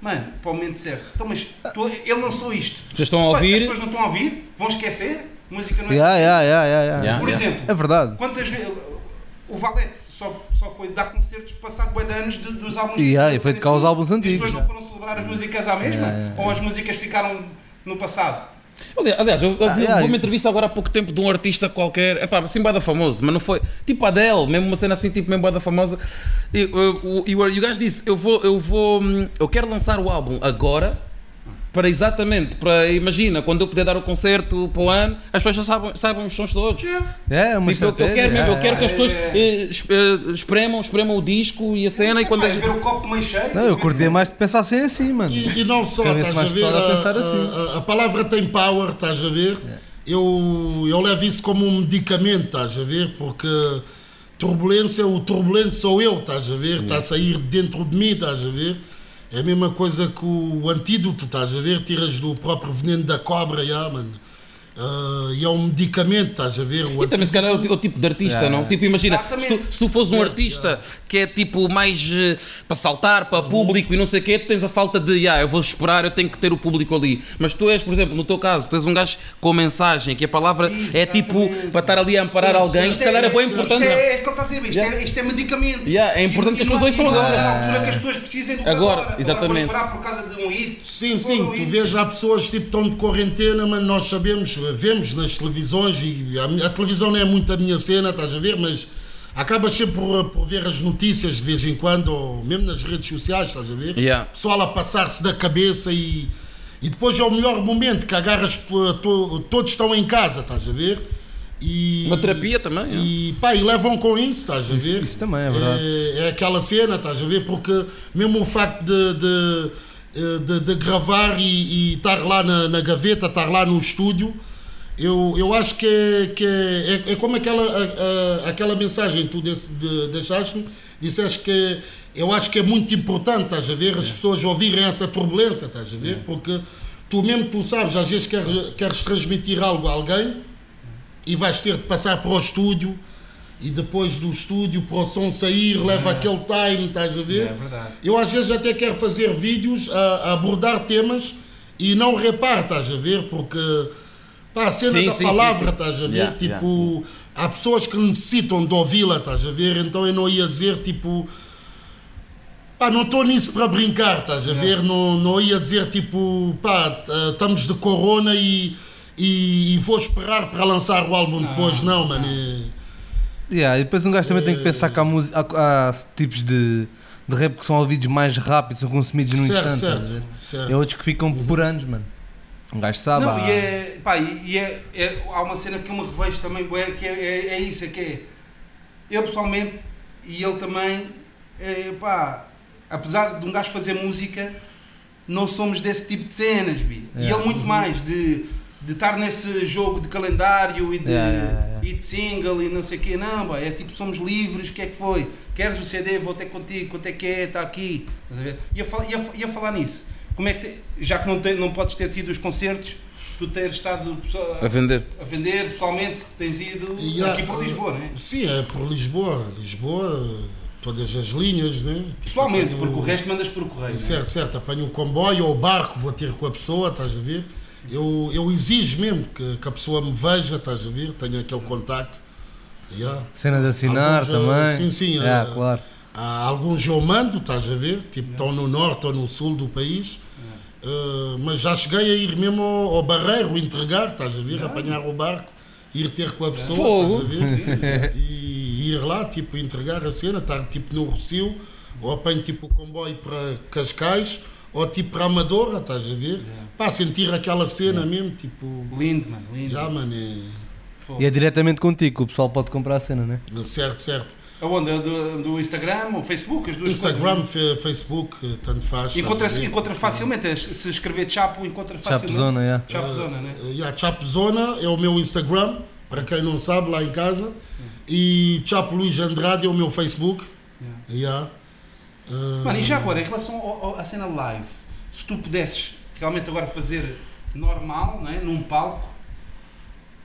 Mano, para o momento certo. Então, mas tu- ele lançou isto.
Vocês estão a
Ué, As
ouvir.
pessoas não estão a ouvir? Vão esquecer? Música não é.
Yeah, yeah, yeah, yeah, yeah.
Yeah.
Por exemplo,
É verdade.
quantas vezes. O Valete só, só foi dar concertos passado bué de anos de- dos álbuns
Yeah, e foi tocar os álbuns
E
antigos,
As pessoas não
yeah.
foram celebrar as músicas à mesma?
Yeah, yeah,
Ou as músicas ficaram no passado?
Ali- Aliás, eu, eu
Ah,
vi, uma entrevista agora há pouco tempo de um artista qualquer, epá, assim bada famoso, mas não foi. Tipo Adele, mesmo uma cena assim, tipo mesmo bada famosa. E, o, o, o gajo disse: eu vou, eu vou, hum, eu quero lançar o álbum agora. Para exatamente, para imagina, quando eu puder dar o concerto para o ano, as pessoas já saibam, saibam os sons todos.
É, uma
Tipo, eu, eu quero mesmo, eu quero que as
é,
pessoas
é.
eh, eh, espremam, espremam o disco e a cena e quando
Vai ver o copo meio cheio.
Não, eu curtia mais de pensar assim assim, mano.
E, e não só, estás a ver?
a
A,
pensar assim.
a- a- a palavra tem power, estás a ver? Eu, eu levo isso como um medicamento, estás a ver? Porque turbulência, o turbulento sou eu, estás a ver? Está a sair dentro de mim, estás a ver? É a mesma coisa que o antídoto, estás a ver? Tiras do próprio veneno da cobra, já, mano. Ah, e é um medicamento, estás a ver? O
E também se calhar é o, ti- o tipo de artista,
Yeah.
não? Tipo, imagina, se
Exatamente.
tu, se tu fores um
Yeah,
artista que é tipo mais eh, para saltar, para público e não sei o quê, tu tens a falta de, ah, eu vou esperar, eu tenho que ter o público ali. Mas tu és, por exemplo, no teu caso, tu és um gajo com mensagem, que a palavra é tipo
Exatamente.
para estar ali a amparar alguém, se calhar é bem importante.
Isto é, é, o que ele está a dizer, isto,
Yeah.
é, isto é medicamento.
Yeah, é importante
E-
que as pessoas ouçam
é
agora.
na altura que as pessoas precisem do
Agora,
agora.
exatamente.
Agora vou esperar por causa de um hit.
Sim, sim, tu vês há pessoas tipo estão de quarentena, mas nós sabemos, vemos nas televisões e a, a televisão não é muito a minha cena, estás a ver, mas acabas sempre por, por ver as notícias de vez em quando, ou mesmo nas redes sociais, estás a ver?
Yeah.
Pessoal a passar-se da cabeça e, e depois é o melhor momento que agarras, to- to- todos estão em casa, estás a ver? E,
Uma terapia também. é.
e, pá, e levam com isso, estás a
Isso-
ver?
isso também é verdade.
É, é aquela cena, estás a ver? Porque mesmo o facto de, de, eh, de- de gravar e, e estar lá na, na gaveta, estar lá no estúdio, eu, eu acho que é, que é, é, é como aquela, a- a- aquela mensagem que tu desse- de- deixaste-me, disseste que eu acho que é muito importante, estás a ver? As pessoas ouvirem essa turbulência, estás a ver? Porque tu mesmo tu sabes, às vezes queres, queres transmitir algo a alguém e vais ter de passar para o estúdio e depois do estúdio para o som sair, leva aquele time, estás a ver?
É verdade.
Eu às vezes até quero fazer vídeos a, a abordar temas e não reparo, estás a ver? Porque pá, a cena
Sim,
da
sim,
palavra,
sim, sim.
estás a ver?
Yeah,
tipo, há pessoas que necessitam de ouvi-la, estás a ver? Então eu não ia dizer tipo. Pá, não estou nisso para brincar, estás a ver? Não, não ia dizer tipo, pá, t- estamos de corona e, e, e vou esperar para lançar o álbum depois, não, mano. é-
Yeah, e depois um gajo também tem que pensar que há, música, há, há tipos de, de rap que são ouvidos mais rápido, são consumidos num
Certo,
instante. a
certo, certo.
É outros que ficam por anos, mano. Um gajo sabe.
Não,
há-
e é, pá, e é, é- há uma cena que eu me revejo também, bué, que é, é, é isso, é que é, eu pessoalmente, e ele também, é, pá, apesar de um gajo fazer música, não somos desse tipo de cenas, bi. E
Yeah.
ele muito mais, de, de estar nesse jogo de calendário e de, e de single e não sei o quê, não, pá, é tipo, somos livres, o que é que foi? Queres o CD, vou ter contigo, quanto é que é, está aqui. Ia, ia, ia falar nisso, como é que, te- já que não, tem, não podes ter tido os concertos, tu teres estado pessoa-
A vender.
a vender pessoalmente, tens ido
E há-
aqui por Lisboa, não é?
Sim, é por Lisboa. Lisboa, todas as linhas, né? Tipo,
Pessoalmente,
apanho-
porque o resto mandas por correio. não é?
Certo, certo. Apanho o comboio ou o barco, vou ter com a pessoa, estás a ver? Eu, eu exijo mesmo que, que a pessoa me veja, estás a ver? Tenha aquele contacto. Yeah.
Cena de assinar
Alguns,
também.
eh, sim, sim,
É,
eh,
claro.
Há alguns eu mando, estás a ver? Tipo, estão no norte ou no sul do país. Uh, mas já cheguei a ir mesmo ao, ao barreiro entregar, estás a ver? Apanhar o barco, ir ter com a pessoa,
Fogo.
estás a ver? E ir lá, tipo, entregar a cena, estar tipo no Rocio, ou apanho tipo o comboio para Cascais, ou tipo para Amadora, estás a ver? Pá, sentir aquela cena mesmo, tipo.
Lindo, mano, lindo.
Já, mano, é.
E é diretamente contigo que o pessoal pode comprar a cena, né?
Certo, certo.
Aonde? Do, do Instagram ou Facebook? As duas
Instagram,
coisas.
fe- Facebook, eh, tanto faz.
Encontra, encontra facilmente, se escrever Chapo, encontra facilmente.
Chapozona, yeah.
Chapozona, né?
Uh, yeah, Chapo Zona é o meu Instagram, para quem não sabe, lá em casa. E Chapo Luís Andrade é o meu Facebook. Yeah. Uh,
Mano, e já agora, em relação ao- ao- à cena live, se tu pudesses realmente agora fazer normal, não é? num palco,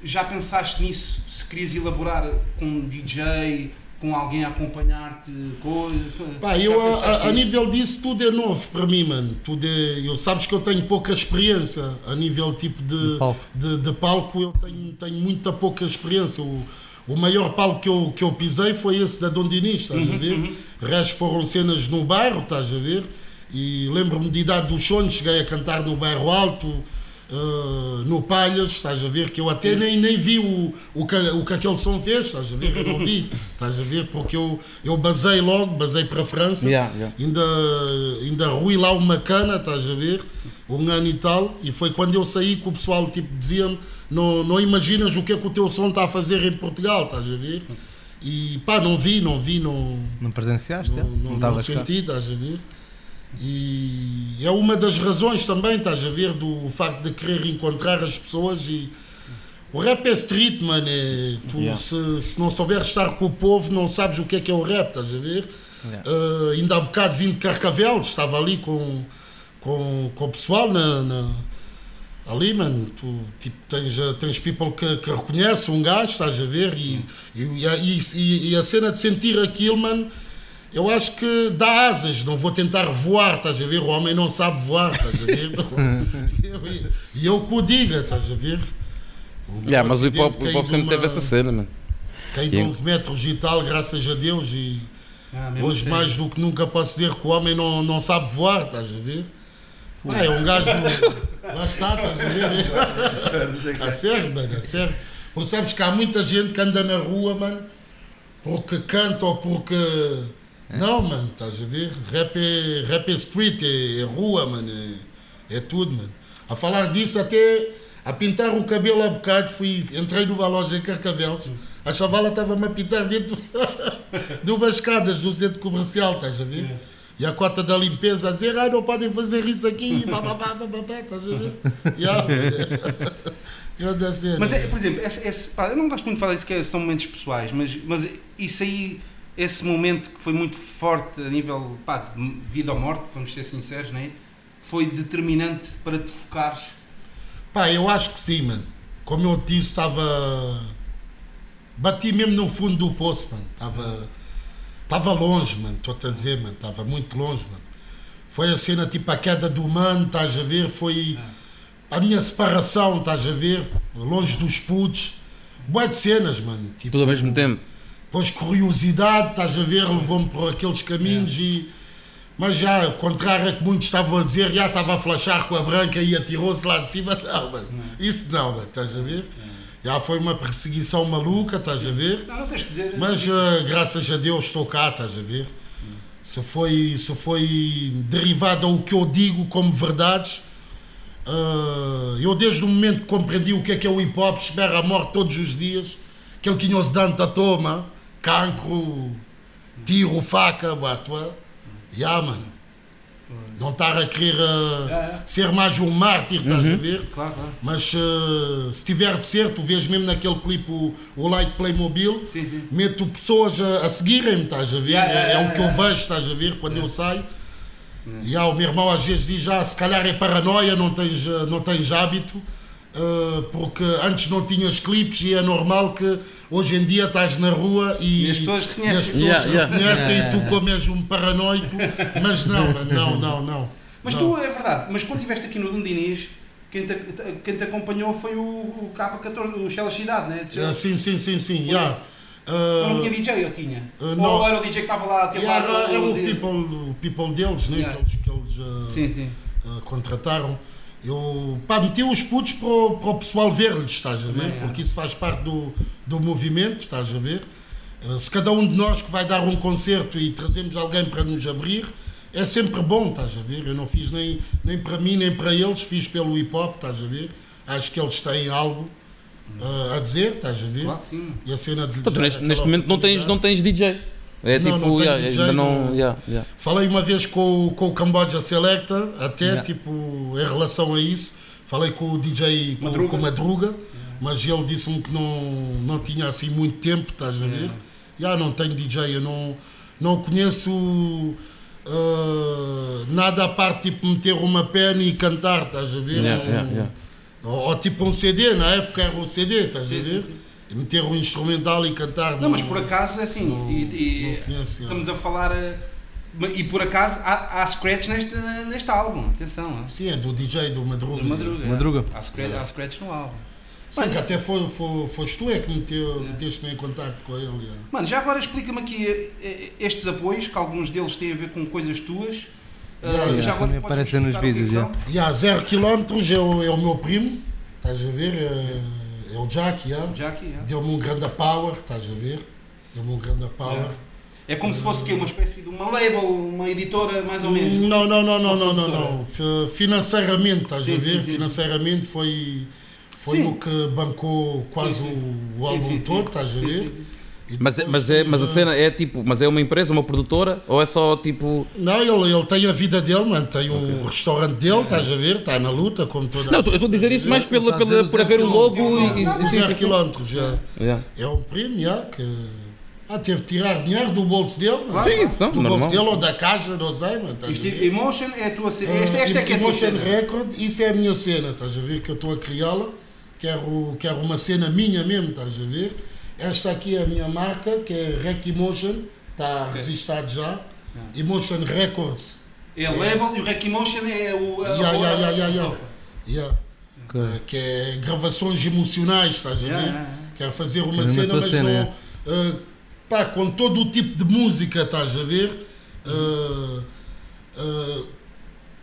já pensaste nisso? Se querias elaborar com um DJ, com alguém a acompanhar-te? coisa?
Pá,
Já
eu a, a- nível disso tudo é novo para mim, mano. Tudo é, eu sabes que eu tenho pouca experiência a nível tipo de,
De palco.
de, de palco, eu tenho, tenho muita pouca experiência. O, o maior palco que eu, que eu pisei foi esse da Dom Dinis, estás
Uhum,
a ver? O resto foram cenas no bairro, estás a ver? E lembro-me de idade dos sonhos, cheguei a cantar no bairro alto, eh, no Palhas, estás a ver? Que eu até nem, nem vi o, o, que, o que aquele som fez, estás a ver? Eu não vi, estás a ver? Porque eu, eu basei logo, basei para a França.
Yeah, yeah.
Ainda, ainda ruí lá uma cana, estás a ver? Um ano e tal, e foi quando eu saí que o pessoal tipo, dizia-me: não, não imaginas o que é que o teu som está a fazer em Portugal, estás a ver? E pá, não vi, não vi, não,
Não presenciaste?
não,
é?
não,
Não
não senti, estás a ver? E é uma das razões também, estás a ver, do facto de querer encontrar as pessoas e. O rap é street, mano. É, tu,
Yeah.
se, se não souberes estar com o povo, não sabes o que é que é o rap, estás a ver?
Yeah.
Uh, ainda há bocado vim de Carcavel, estava ali com, com, com o pessoal na, na- ali, mano. Tu tipo, tens, uh, tens people que, que reconhece um gajo, estás a ver? E, e, a- e, e- e a cena de sentir aquilo, mano, eu acho que dá asas. Não vou tentar voar, estás a ver? O homem não sabe voar, estás a ver? E eu que o diga, estás a ver?
Yeah, mas o hip hop, hip hop sempre
de
teve
uma-
essa cena, mano.
Caí de 11 metros e tal, graças a Deus. E
Ah,
hoje,
assim.
mais do que nunca, posso dizer que o homem não, não sabe voar, estás a ver? Ah, é um gajo. Lá está, estás a ver? A sério, mano, a sério. Porque sabes que há muita gente que anda na rua, mano, porque canta ou porque. Não, mano, estás a ver? Rap é, rap é street, é, é rua, mano, é, é tudo, mano. A falar disso, até a pintar o cabelo há bocado, fui, entrei numa loja em Carcavelos, a chavala estava-me a pintar dentro de umas escadas do centro comercial, estás a ver? E a cota da limpeza a dizer, ai, não podem fazer isso aqui, bababá, bababá, estás a ver? Yeah.
Mas, é, por exemplo, esse, esse- pá, eu não gosto muito de falar isso, que são momentos pessoais, mas, mas isso aí, esse momento que foi muito forte a nível pá, de vida ou morte, vamos ser sinceros, não é? foi determinante para te focares.
Pá, eu acho que sim, mano. Como eu te disse, estava. Bati mesmo no fundo do poço, mano. Estava. Estava longe, mano. Estou-te a dizer, mano. Estava muito longe, mano. Foi a cena tipo a queda do mano, estás a ver? Foi a minha separação, estás a ver? Longe dos putos. Boa de cenas, mano. Tipo,
Tudo ao mesmo tempo.
Depois curiosidade, estás a ver, levou-me por aqueles caminhos e. Mas já, contrário a que muitos estavam a dizer, já estava a flashar com a branca e atirou-se lá de cima. Não, mano. Isso não, mano, estás a ver? Já foi uma perseguição maluca, estás a ver?
Não, não tens que dizer.
Mas eh, graças a Deus estou cá, estás a ver? Se foi, se foi derivado ao que eu digo como verdades, eh, eu desde o momento que compreendi o que é que é o hip hop, espero a morte todos os dias, aquele que nos danta toma, cancro, tiro, faca, batua, mano. Não estar a querer
já.
ser mais um mártir, estás a ver?
Claro, claro.
Mas eh, se tiver de ser, tu vês mesmo naquele clipe o, o Like Playmobil,
Sim, sim.
meto pessoas a, a seguirem-me, estás a ver?
Yeah, yeah,
é, é
yeah,
o que eu
yeah.
vejo, estás a ver? Quando eu saio. E ah, o meu irmão às vezes diz: ah, se calhar é paranoia, não tens, eh, não tens hábito. Uh, porque antes não tinhas clipes e é normal que hoje em dia estás na rua e,
E as pessoas
e
reconhecem.
as pessoas
Yeah, yeah.
reconhecem e tu como és um paranoico, mas não, não, não, não.
Mas
Não.
tu, é verdade, mas quando estiveste aqui no Dom Dinis, quem te, quem te acompanhou foi o, o K14, o Shell Cidade, né?
Ah, sim, sim, sim, sim.
Foi.
yeah.
Eu não
Uh,
tinha DJ, eu tinha.
Uh,
Ou
não.
era o DJ que estava lá a ter
yeah,
lá
era, era o
o-
people, o people deles, né?
Yeah.
que eles, que eles uh,
Sim, sim.
uh, contrataram. Eu pá, meti os putos para o, para o pessoal ver-lhes, estás a ver?
É.
Porque isso faz parte do, do movimento, estás a ver? Uh, se cada um de nós que vai dar um concerto e trazemos alguém para nos abrir, é sempre bom, estás a ver? Eu não fiz nem, nem para mim nem para eles, fiz pelo hip hop, estás a ver? Acho que eles têm algo uh, a dizer, estás a ver?
Claro que sim.
E a cena de.
Pô, neste, neste momento não tens, não tens DJ. É
Não,
tipo,
não tenho
yeah,
DJ,
ainda não.
não-
yeah, yeah.
Falei uma vez com, o- com o Cambodia Selecta, até
Yeah.
tipo, em relação a isso. Falei com o DJ, com,
Madruga.
com Madruga, mas ele disse-me que não, não tinha assim muito tempo, estás a ver? Já não tenho DJ, eu não, não conheço ah, nada a parte tipo meter uma pena e cantar, estás a ver?
Yeah,
Não-
yeah, yeah.
Ou, ou tipo um CD, na época era um CD, estás
Sim,
a
sim,
ver? Meter um instrumental e cantar.
Não, mas por acaso, é assim,
não-
e, e
não conheço,
estamos a falar. eh, E por acaso há, há scratch neste, neste álbum, atenção. é?
Sim, é do DJ do Madruga.
Do Madruga.
Madruga.
Há scratch, há scratch no álbum.
Sim, que até foi, foi, foste tu é que meteu, meteste-me em contato com ele. é.
Mano, já agora explica-me aqui eh, eh, estes apoios, que alguns deles têm a ver com coisas tuas. Eh,
Yeah, yeah.
Já agora
aparecem nos
é
vídeos?
E há 0 km é o, é o meu primo, estás a ver? É, é o Jack, yeah.
Já aqui, yeah.
deu-me um grande power, estás a ver? Deu-me um grande power.
Yeah. É como se fosse que uma espécie de uma label, uma editora, mais ou menos.
Não, não, não, não, não, não, não. Fi- Financeiramente, estás
Sim,
a ver?
sim, sim.
Financeiramente foi, foi
Sim.
o que bancou quase
Sim, sim.
o, álbum todo, estás a
Sim,
ver?
Mas, é- mas, é, mas a cena é tipo, mas é uma empresa, uma produtora? Ou é só tipo.
Não, ele, ele tem a vida dele, mano. Tem um restaurante dele, estás a ver? Está na luta, como toda
Não, eu estou a dizer isso mais pela, pela,
o
por haver o logo e. e-
Não,
sim,
mas
sim,
zero
sim.
quilómetros já. É um primo, já, que. Ah, teve de tirar dinheiro do bolso dele, mano.
Sim, então,
do
normal.
bolso dele ou da caixa, não sei, mano. estás a
Isto,
ver?
Emotion é a tua cena. Esta, esta é que é a tua
Emotion
cena.
Record, isso é a minha cena, estás a ver? Que eu estou a criá-la. Quero, quero uma cena minha mesmo, estás a ver? Esta aqui é a minha marca, que é Rec Emotion, está registado já. Emotion Records.
É a label e o Rec Emotion é o. a-
Yeah, yeah, yeah, yeah, yeah. Yeah.
Ok.
Uh, que é gravações emocionais, estás a ver?
Yeah, yeah, yeah.
Quero fazer uma cena, mas
cena,
não. uh, pá, com todo o tipo de música, estás a ver? Uh, uh,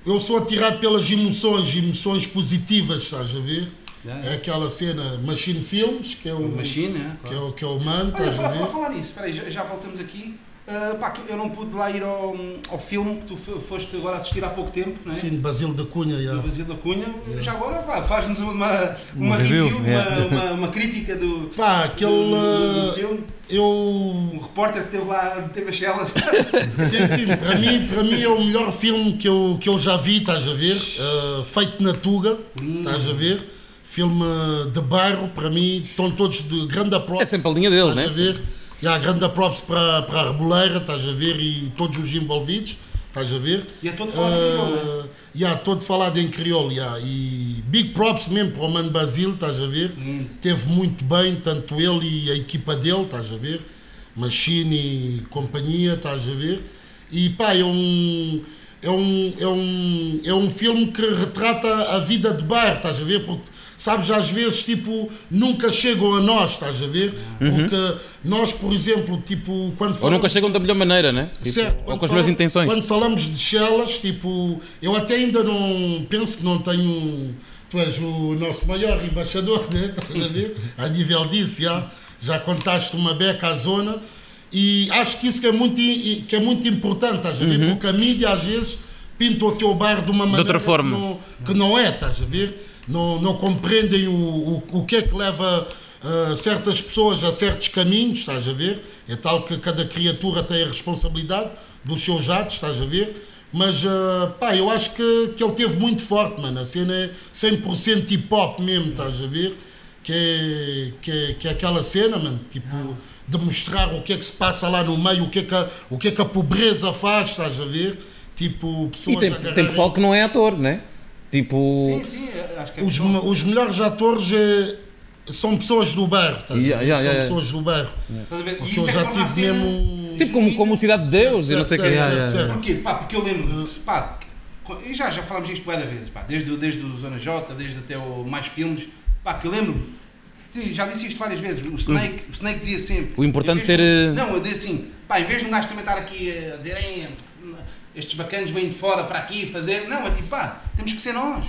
eu sou atirado pelas emoções, emoções positivas, estás a ver?
Yeah,
É aquela cena Machine Films, que é o,
Machine, é,
que é
claro.
o, que é o mano,
Olha,
a ver?
falar, falar nisso, espera aí, já, já voltamos aqui. Ah, pá, que eu não pude lá ir ao, ao filme que tu fo- foste agora assistir há pouco tempo, não é?
Sim, de Basílio da Cunha, yeah.
Basílio da Cunha. Já agora, faz-nos uma, uma,
Uma
review,
review,
uma,
yeah.
uma, uma crítica do,
Pá, aquele.
do, do-
uh,
filme.
eu.
Um repórter que teve lá, teve as celas.
Sim, sim, para mim, para mim é o melhor filme que eu, que eu já vi, estás a ver? Uh, feito na Tuga, estás a ver? Filme de bairro, para mim, estão todos de grande props.
É sempre a linha dele,
estás
né?
a ver? E há grande props para, para a Reboleira, estás a ver? E todos os envolvidos, estás a ver?
E é todo falado em crioulo, não é?
Uh, yeah, todo falado em crioulo, yeah. e big props mesmo para o Mano Basílio, estás a ver?
Lindo.
Teve muito bem, tanto ele e a equipa dele, estás a ver? Machine e companhia, estás a ver? E pá, é um, é um, é um, é um filme que retrata a vida de bairro, estás a ver? Porque, sabes, às vezes, tipo, nunca chegam a nós, estás a ver? Porque nós, por exemplo, tipo, quando
Ou
falamos...
nunca chegam da melhor maneira, né? Tipo,
Certo,
ou com as melhores intenções.
Quando falamos de chelas, tipo, eu até ainda não penso que não tenho. Tu és o nosso maior embaixador, né? Estás a ver? A nível disso, já, já contaste uma beca à zona e acho que isso que é muito, que é muito importante, estás a ver? Porque a mídia às vezes pinta o teu bairro de uma maneira
outra forma.
Que, não, que não é, estás a ver? Não, não compreendem o, o, o que é que leva ah, certas pessoas a certos caminhos, estás a ver? É tal que cada criatura tem a responsabilidade dos seus atos, estás a ver? Mas, ah, pá, eu acho que, que ele teve muito forte, mano. A cena é 100% hip hop mesmo, estás a ver? Que é, que, é, que é aquela cena, mano, tipo, de mostrar o que é que se passa lá no meio, o que é que a, o que é que a pobreza faz, estás a ver? Tipo,
E
pessoas
tem,
agarrarem-
tem pessoal que não é ator, né? Tipo.
Sim, sim. acho que é
os,
bom.
os melhores atores é- são pessoas do bairro, estás a ver?
Yeah, yeah,
são
yeah.
pessoas do bairro.
Estás a ver? E
Porque
isso
eu
é
já
que
tive
cena-
mesmo.
Tipo como, como Cidade de Deus e não sei o
Certo, certo,
Yeah,
certo,
yeah,
certo.
Porquê? Pá, porque eu lembro, pá, e já, já falámos bué da vezes, pá, desde, o- desde o Zona J, desde até o mais filmes, pá, que eu lembro, sim, já disse isto várias vezes, o Snake, o Snake dizia sempre.
O importante
vez
ter,
de- Não, eu disse assim, pá, em vez de um gajo também estar aqui a dizer, "Ei, estes bacanos vêm de fora para aqui fazer, não, é tipo, pá, temos que ser nós,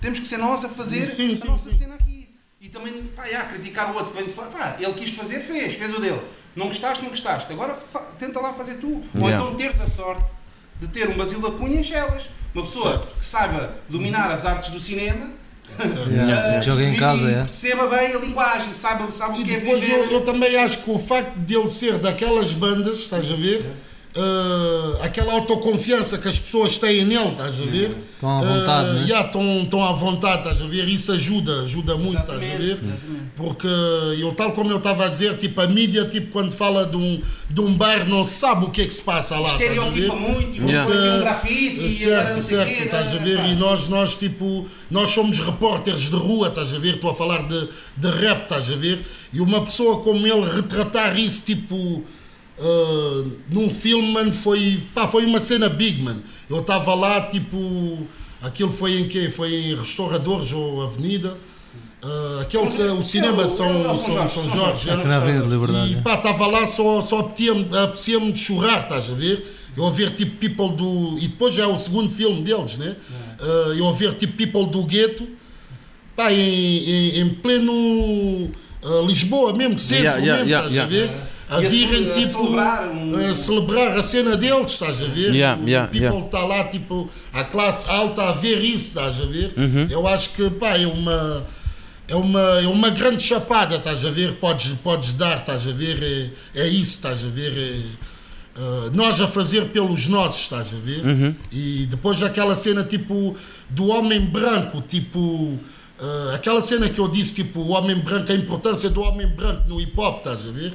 temos que ser nós a fazer
Sim,
a
sim,
nossa
sim.
cena aqui. E também, pá, já, criticar o outro que vem de fora, pá, ele quis fazer, fez, fez o dele. Não gostaste, não gostaste. Agora fa- tenta lá fazer tu. Ou
Yeah.
então teres a sorte de ter um Basílio da Cunha em Chelas. Uma pessoa
Certo.
que saiba dominar as artes do cinema.
Yeah, Joga em casa, é.
perceba bem a linguagem, saiba, sabe
E
o que é
depois
viver.
eu, eu também acho que o facto de ele ser daquelas bandas, estás a ver? Eh, aquela autoconfiança que as pessoas têm nele, estás a ver?
Estão à vontade,
Eh,
né?
yeah, estão, estão à vontade, estás a ver? Isso ajuda, ajuda muito, estás a
Exatamente,
ver? Porque eu, tal como eu estava a dizer, tipo, a mídia, tipo, quando fala de um, de um bairro, não sabe o que é que se passa lá, estás a ver?
Estereotipa muito e vamos
Yeah.
pôr aqui um grafite e agora
Certo,
o
certo, estás a
né,
ver? E nós, nós, tipo, nós somos repórteres de rua, estás a ver? Estou a falar de, de rap, estás a ver? E uma pessoa como ele retratar isso, tipo, ah, num filme, mano, foi, pá, foi uma cena big, mano. Eu estava lá, tipo, aquilo foi em quê? Foi em Restauradores ou Avenida? Ah, aquele, o cinema
o-
São,
é São
São,
Jorge,
é. E
é.
pá, estava lá, só, só apetecia-me apetecia de chorar, estás a ver? Eu a ver tipo people do. E depois já é o segundo filme deles, né? Ah, eu a ver tipo people do gueto, pá, em, em, em pleno ah, Lisboa mesmo, centro
Yeah, yeah,
mesmo,
yeah,
estás
yeah.
a ver? A
a
virem tipo.
celebrar um-
a celebrar a cena deles, estás a ver?
Yeah,
o
yeah,
people
yeah.
está lá, tipo, a classe alta a ver isso, estás a ver?
Uhum.
Eu acho que, pá, é uma. É uma, é uma grande chapada, estás a ver? Podes, podes dar, estás a ver? É, é isso, estás a ver? É, ah, nós a fazer pelos nossos, estás a ver?
Uhum.
E depois aquela cena tipo do homem branco, tipo. ah, aquela cena que eu disse, tipo, o homem branco, a importância do homem branco no hip hop, estás a ver?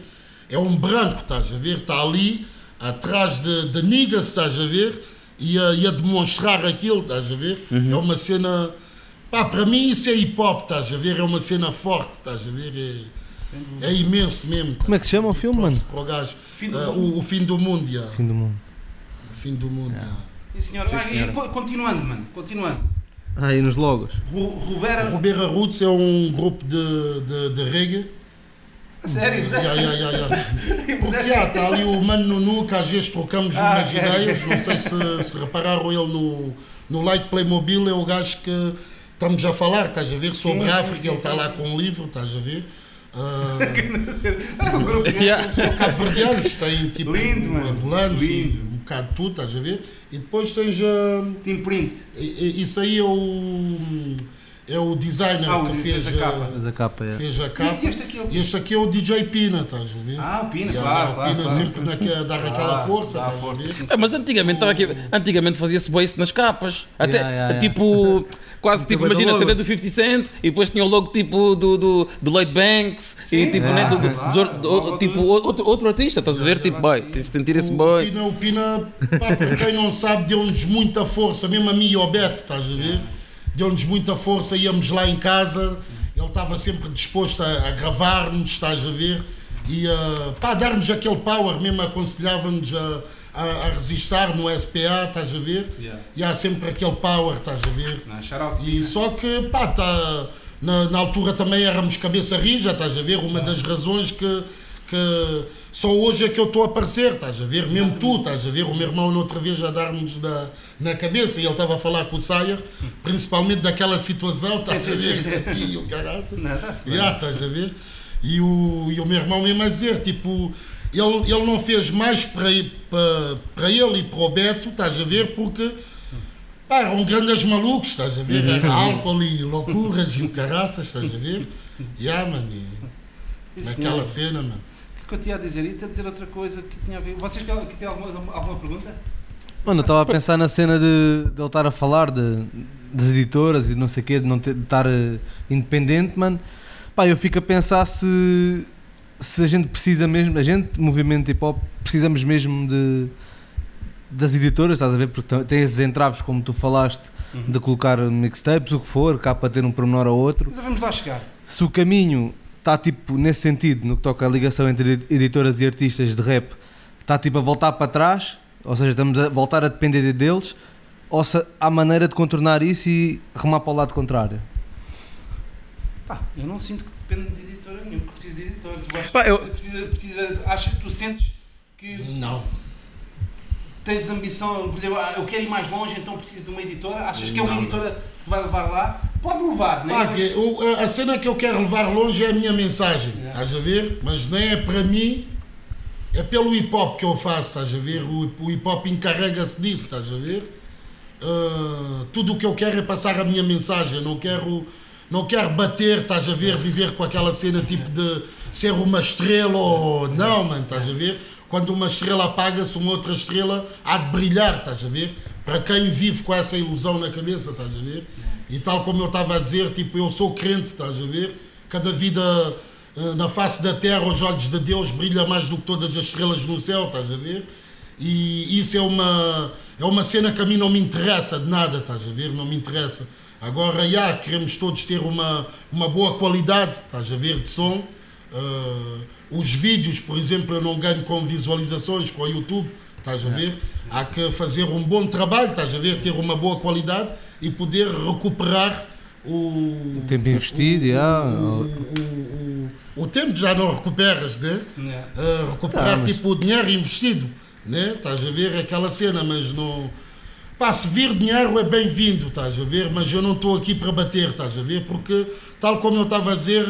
É um branco, estás a ver? Está ali, atrás de, de niggas, estás a ver? E a, e a demonstrar aquilo, estás a ver? É uma cena. Pá, para mim isso é hip hop, estás a ver? É uma cena forte, estás a ver? É, é imenso mesmo.
Como é que se chama o filme, mano?
Para o gajo.
Fim do
Ah,
mundo.
o, o fim do mundo, já.
Fim do mundo.
O fim do mundo, já.
E senhora,
Sim,
ah,
senhora.
e co- continuando, mano, continuando.
Ah, e nos logos.
Ru- Rubera.
Rubeira Roots é um grupo de, de, de reggae.
Sério,
Ya, ya, ya, ya. Porque
Mas é-
já, está ali o Mano Nunu, que às vezes trocamos
Ah,
umas
ok.
ideias. Não sei se, se repararam ele no, no Like Playmobil, é o gajo que estamos a falar, estás a ver, sobre
Sim,
a
sim,
África,
sim,
ele está
sim.
lá com um livro, estás a ver. Ah,
Ah, o grupo
Yeah.
são cabo-verdianos, têm tipo
Lindo, mano.
angolanos,
Lindo.
um bocado de tudo, estás a ver. E depois tens a.
Team Print.
Isso aí é o, é o designer
Ah, o
que fez,
fez a capa.
a,
Da capa, é.
fez a capa.
E este aqui é o
E este aqui é o DJ Pina, estás a ver?
Ah, o Pina,
E a-
claro,
o
claro,
Pina
claro.
sempre naquela, a dar aquela
Ah,
força,
dá força,
a
É, mas antigamente, estava aqui, antigamente fazia-se bem isso nas capas. Até,
Yeah, yeah, yeah.
tipo, quase tipo,
do
imagina. CD do 50 Cent e depois tinha o logo tipo do, do, do Lloyd Banks e
Sim,
tipo,
claro,
né, do, do- outro- do-
logo
tipo
do-
outro, outro artista, estás a ver? Tipo, boy, tens de sentir esse boy.
Pina, o Pina, pá, para quem não sabe, deu-nos muita força, mesmo a mim e ao Beto, estás a ver? Deu-nos muita força, íamos lá em casa, ele estava sempre disposto a, a gravar-nos, estás a ver? E a pá, dar-nos aquele power, mesmo aconselhava-nos a, a, a resistar no SPA, estás a ver?
Yeah.
E há sempre aquele power, estás a ver?
Não.
E só que, pá, tá, na, na altura também éramos cabeça rija, estás a ver? Uma das razões que, que só hoje é que eu estou a aparecer, estás a ver? Mesmo tu, estás a ver? O meu irmão, noutra vez, a dar-nos da- na cabeça e ele estava a falar com o Sayer, principalmente daquela situação, estás a ver? E o. Já, estás a ver? E o, e o meu irmão mesmo a dizer, tipo, ele, ele não fez mais para, para, para ele e para o Beto, estás a ver? Porque pá, eram grandes malucos, estás a ver? Era álcool e loucuras e o caraças, estás a ver? Já, mano, e naquela cena, mano.
O que eu tinha a dizer? E te a dizer outra coisa que tinha a ver. Vocês têm, têm alguma, alguma pergunta?
Mano, eu estava a pensar na cena de, de ele estar a falar de, das editoras e não sei o quê, de não ter, de estar eh, independente, mano. Pá, eu fico a pensar se, se a gente precisa mesmo, a gente, movimento hip hop, precisamos mesmo de, das editoras, estás a ver? Porque tem- esses entraves, como tu falaste, de colocar mixtapes, o que for, cá para ter um pormenor ou outro.
Mas vamos lá chegar.
Se o caminho está tipo nesse sentido, no que toca à ligação entre editoras e artistas de rap, está tipo a voltar para trás, ou seja, estamos a voltar a depender deles, ou se há maneira de contornar isso e remar para o lado contrário?
Pá, eu não sinto que depende de editora nenhuma, que preciso de editora. Tu achas,
Pá, eu-
precisa, precisa, achas que tu sentes que
Não.
Tens ambição, por exemplo, ah, eu quero ir mais longe, então preciso de uma editora? Achas que é uma
Não,
editora que te vai levar lá? Pode levar, não é?
Pá,
Mas-
que a- cena que eu quero levar longe é a minha mensagem, estás a ver? Mas nem é para mim, é pelo hip hop que eu faço, estás a ver? O, o hip hop encarrega-se disso, estás a ver? Ah, tudo o que eu quero é passar a minha mensagem, não quero, não quero bater, estás a ver? Viver com aquela cena tipo de ser uma estrela ou. Não, mano, estás a ver? Quando uma estrela apaga-se, uma outra estrela há de brilhar, estás a ver? Para quem vive com essa ilusão na cabeça, estás a ver? E tal como eu estava a dizer, tipo, eu sou crente, estás a ver? Cada vida eh, na face da terra, aos olhos de Deus, brilha mais do que todas as estrelas no céu, estás a ver? E isso é uma, é uma cena que a mim não me interessa de nada, estás a ver? Não me interessa. Agora, já, queremos todos ter uma, uma boa qualidade, estás a ver, de som. Uh, os vídeos, por exemplo, eu não ganho com visualizações, com o YouTube, estás a ver? Há que fazer um bom trabalho, estás a ver? Ter uma boa qualidade e poder recuperar o,
tempo investido,
o, o, o, o tempo já não recuperas, né?
Yeah.
Uh, recuperar
mas-
tipo o dinheiro investido, né? Estás a ver aquela cena, mas não. Pá, se vir dinheiro é bem-vindo, estás a ver? Mas eu não estou aqui para bater, estás a ver? Porque, tal como eu estava a dizer,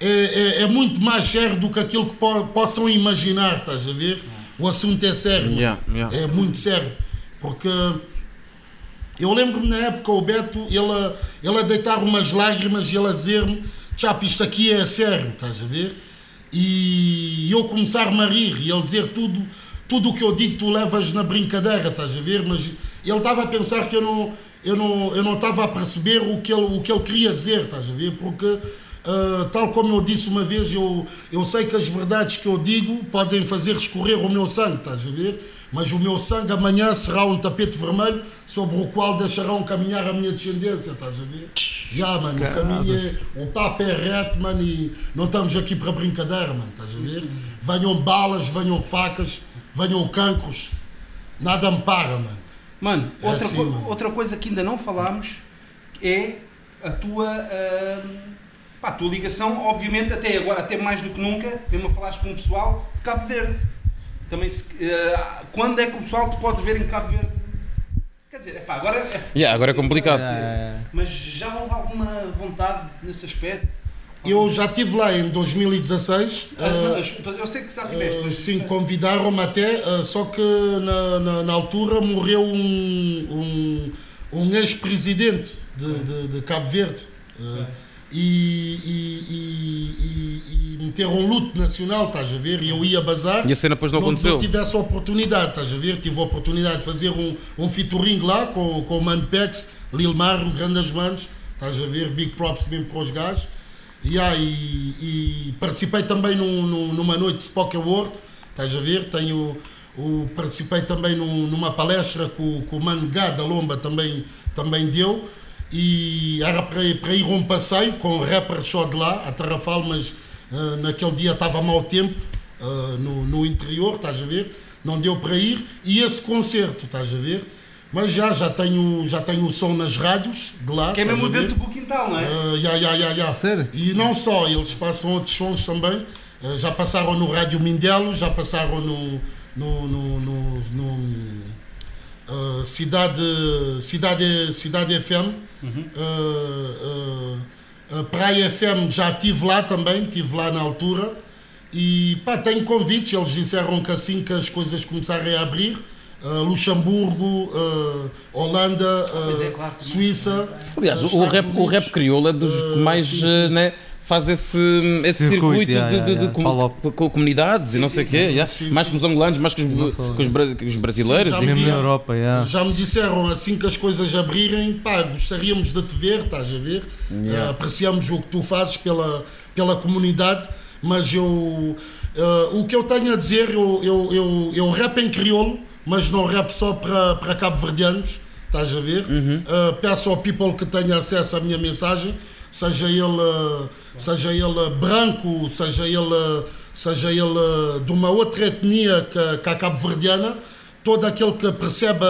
é, é, é muito mais sério do que aquilo que po possam imaginar, estás a ver? O assunto é sério.
Yeah, yeah.
é muito sério. Porque eu lembro-me na época o Beto, ele, ele a deitar umas lágrimas e ele a dizer-me: Chapo, isto aqui é sério, estás a ver? E eu começar-me a rir e ele dizer tudo, tudo o que eu digo tu levas na brincadeira, estás a ver? Mas ele estava a pensar que eu não eu não eu não estava a perceber o que ele o que ele queria dizer, estás a ver? Porque ah, tal como eu disse uma vez, eu, eu sei que as verdades que eu digo podem fazer escorrer o meu sangue, estás a ver? Mas o meu sangue amanhã será um tapete vermelho sobre o qual deixarão caminhar a minha descendência, estás a ver? Já, mano, o caminho é. O papo é reto, mano, e não estamos aqui para brincadeira, mano, estás a ver? Venham balas, venham facas, venham cancros, nada me para, mano.
Mano,
É
outra,
assim,
co-
mano.
outra coisa que ainda não falámos é a tua, ahm, pá, a tua ligação, obviamente, até agora, até mais do que nunca, mesmo a falares com o pessoal de Cabo Verde. Também se, ah, quando é que o pessoal te pode ver em Cabo Verde? Quer dizer, epá, agora é
Yeah, agora é complicado.
É.
Mas já houve alguma vontade nesse aspecto?
Eu já estive lá em 2016.
Ah, não, eu sei que já tiveste,
Uh, sim, convidaram-me até, uh, só que na, na, na altura morreu um, um, um ex-presidente de, de, de Cabo Verde. Uh, e, e, e, e, meteram um luto nacional, estás a ver? E eu ia bazar.
E a cena depois não aconteceu.
Não tive essa oportunidade, estás a ver? Tive a oportunidade de fazer um, um featuring lá com, com o Mano Pex, Lil Mar, o Grandes Manos, estás a ver? Big props mesmo para os gajos. E, ah, e, e participei também num, num- numa noite de Spock Award, estás a ver? Tenho, o, participei também num- numa palestra que o, que o Mano Gá da Lomba também, também deu. E era para, ir- para ir a um passeio com rappers só de lá, a Tarrafal, mas ah, naquele dia estava mau tempo ah, no, no interior, estás a ver? Não deu para ir. E esse concerto, estás a ver? Mas já, já tenho, já tenho o som nas rádios de lá.
que é mesmo dentro do quintal, não é?
Ya, ya, ya.
Sério?
E não só, eles passam outros sons também. Ah, já passaram no Rádio Mindelo, já passaram no, no, no, no- no, ah, Cidade, Cidade, Cidade FM. Ah, a Praia FM já estive lá também, estive lá na altura. E pá, tenho convites, eles disseram que assim que as coisas começarem a abrir, ah, Luxemburgo, ah, Holanda,
Pois é, claro.
Suíça.
Aliás, o rap, o rap crioulo é dos que
Uh,
mais né, faz esse, esse
Circuito,
circuito,
yeah,
de,
yeah,
de- de
yeah.
com-
Follow-up.
com, comunidades e não sei o quê. yeah.
sim,
mais
sim.
que os angolanos, mais que os,
não só,
que os, bra- que os brasileiros.
Sim,
e-
já
Mesmo na. Europa, já.
Já me disseram assim que as coisas abrirem, pá, gostaríamos de te ver, estás a ver? Eh, apreciamos o que tu fazes pela, pela comunidade, mas eu. eh, o que eu tenho a dizer, eu, eu, eu, eu rap em crioulo mas não rap só para, para cabo-verdianos, estás a ver? Uh, peço ao people que tenha acesso à minha mensagem, seja ele, seja ele branco, seja ele, seja ele de uma outra etnia que, que a cabo-verdiana, todo aquele que percebe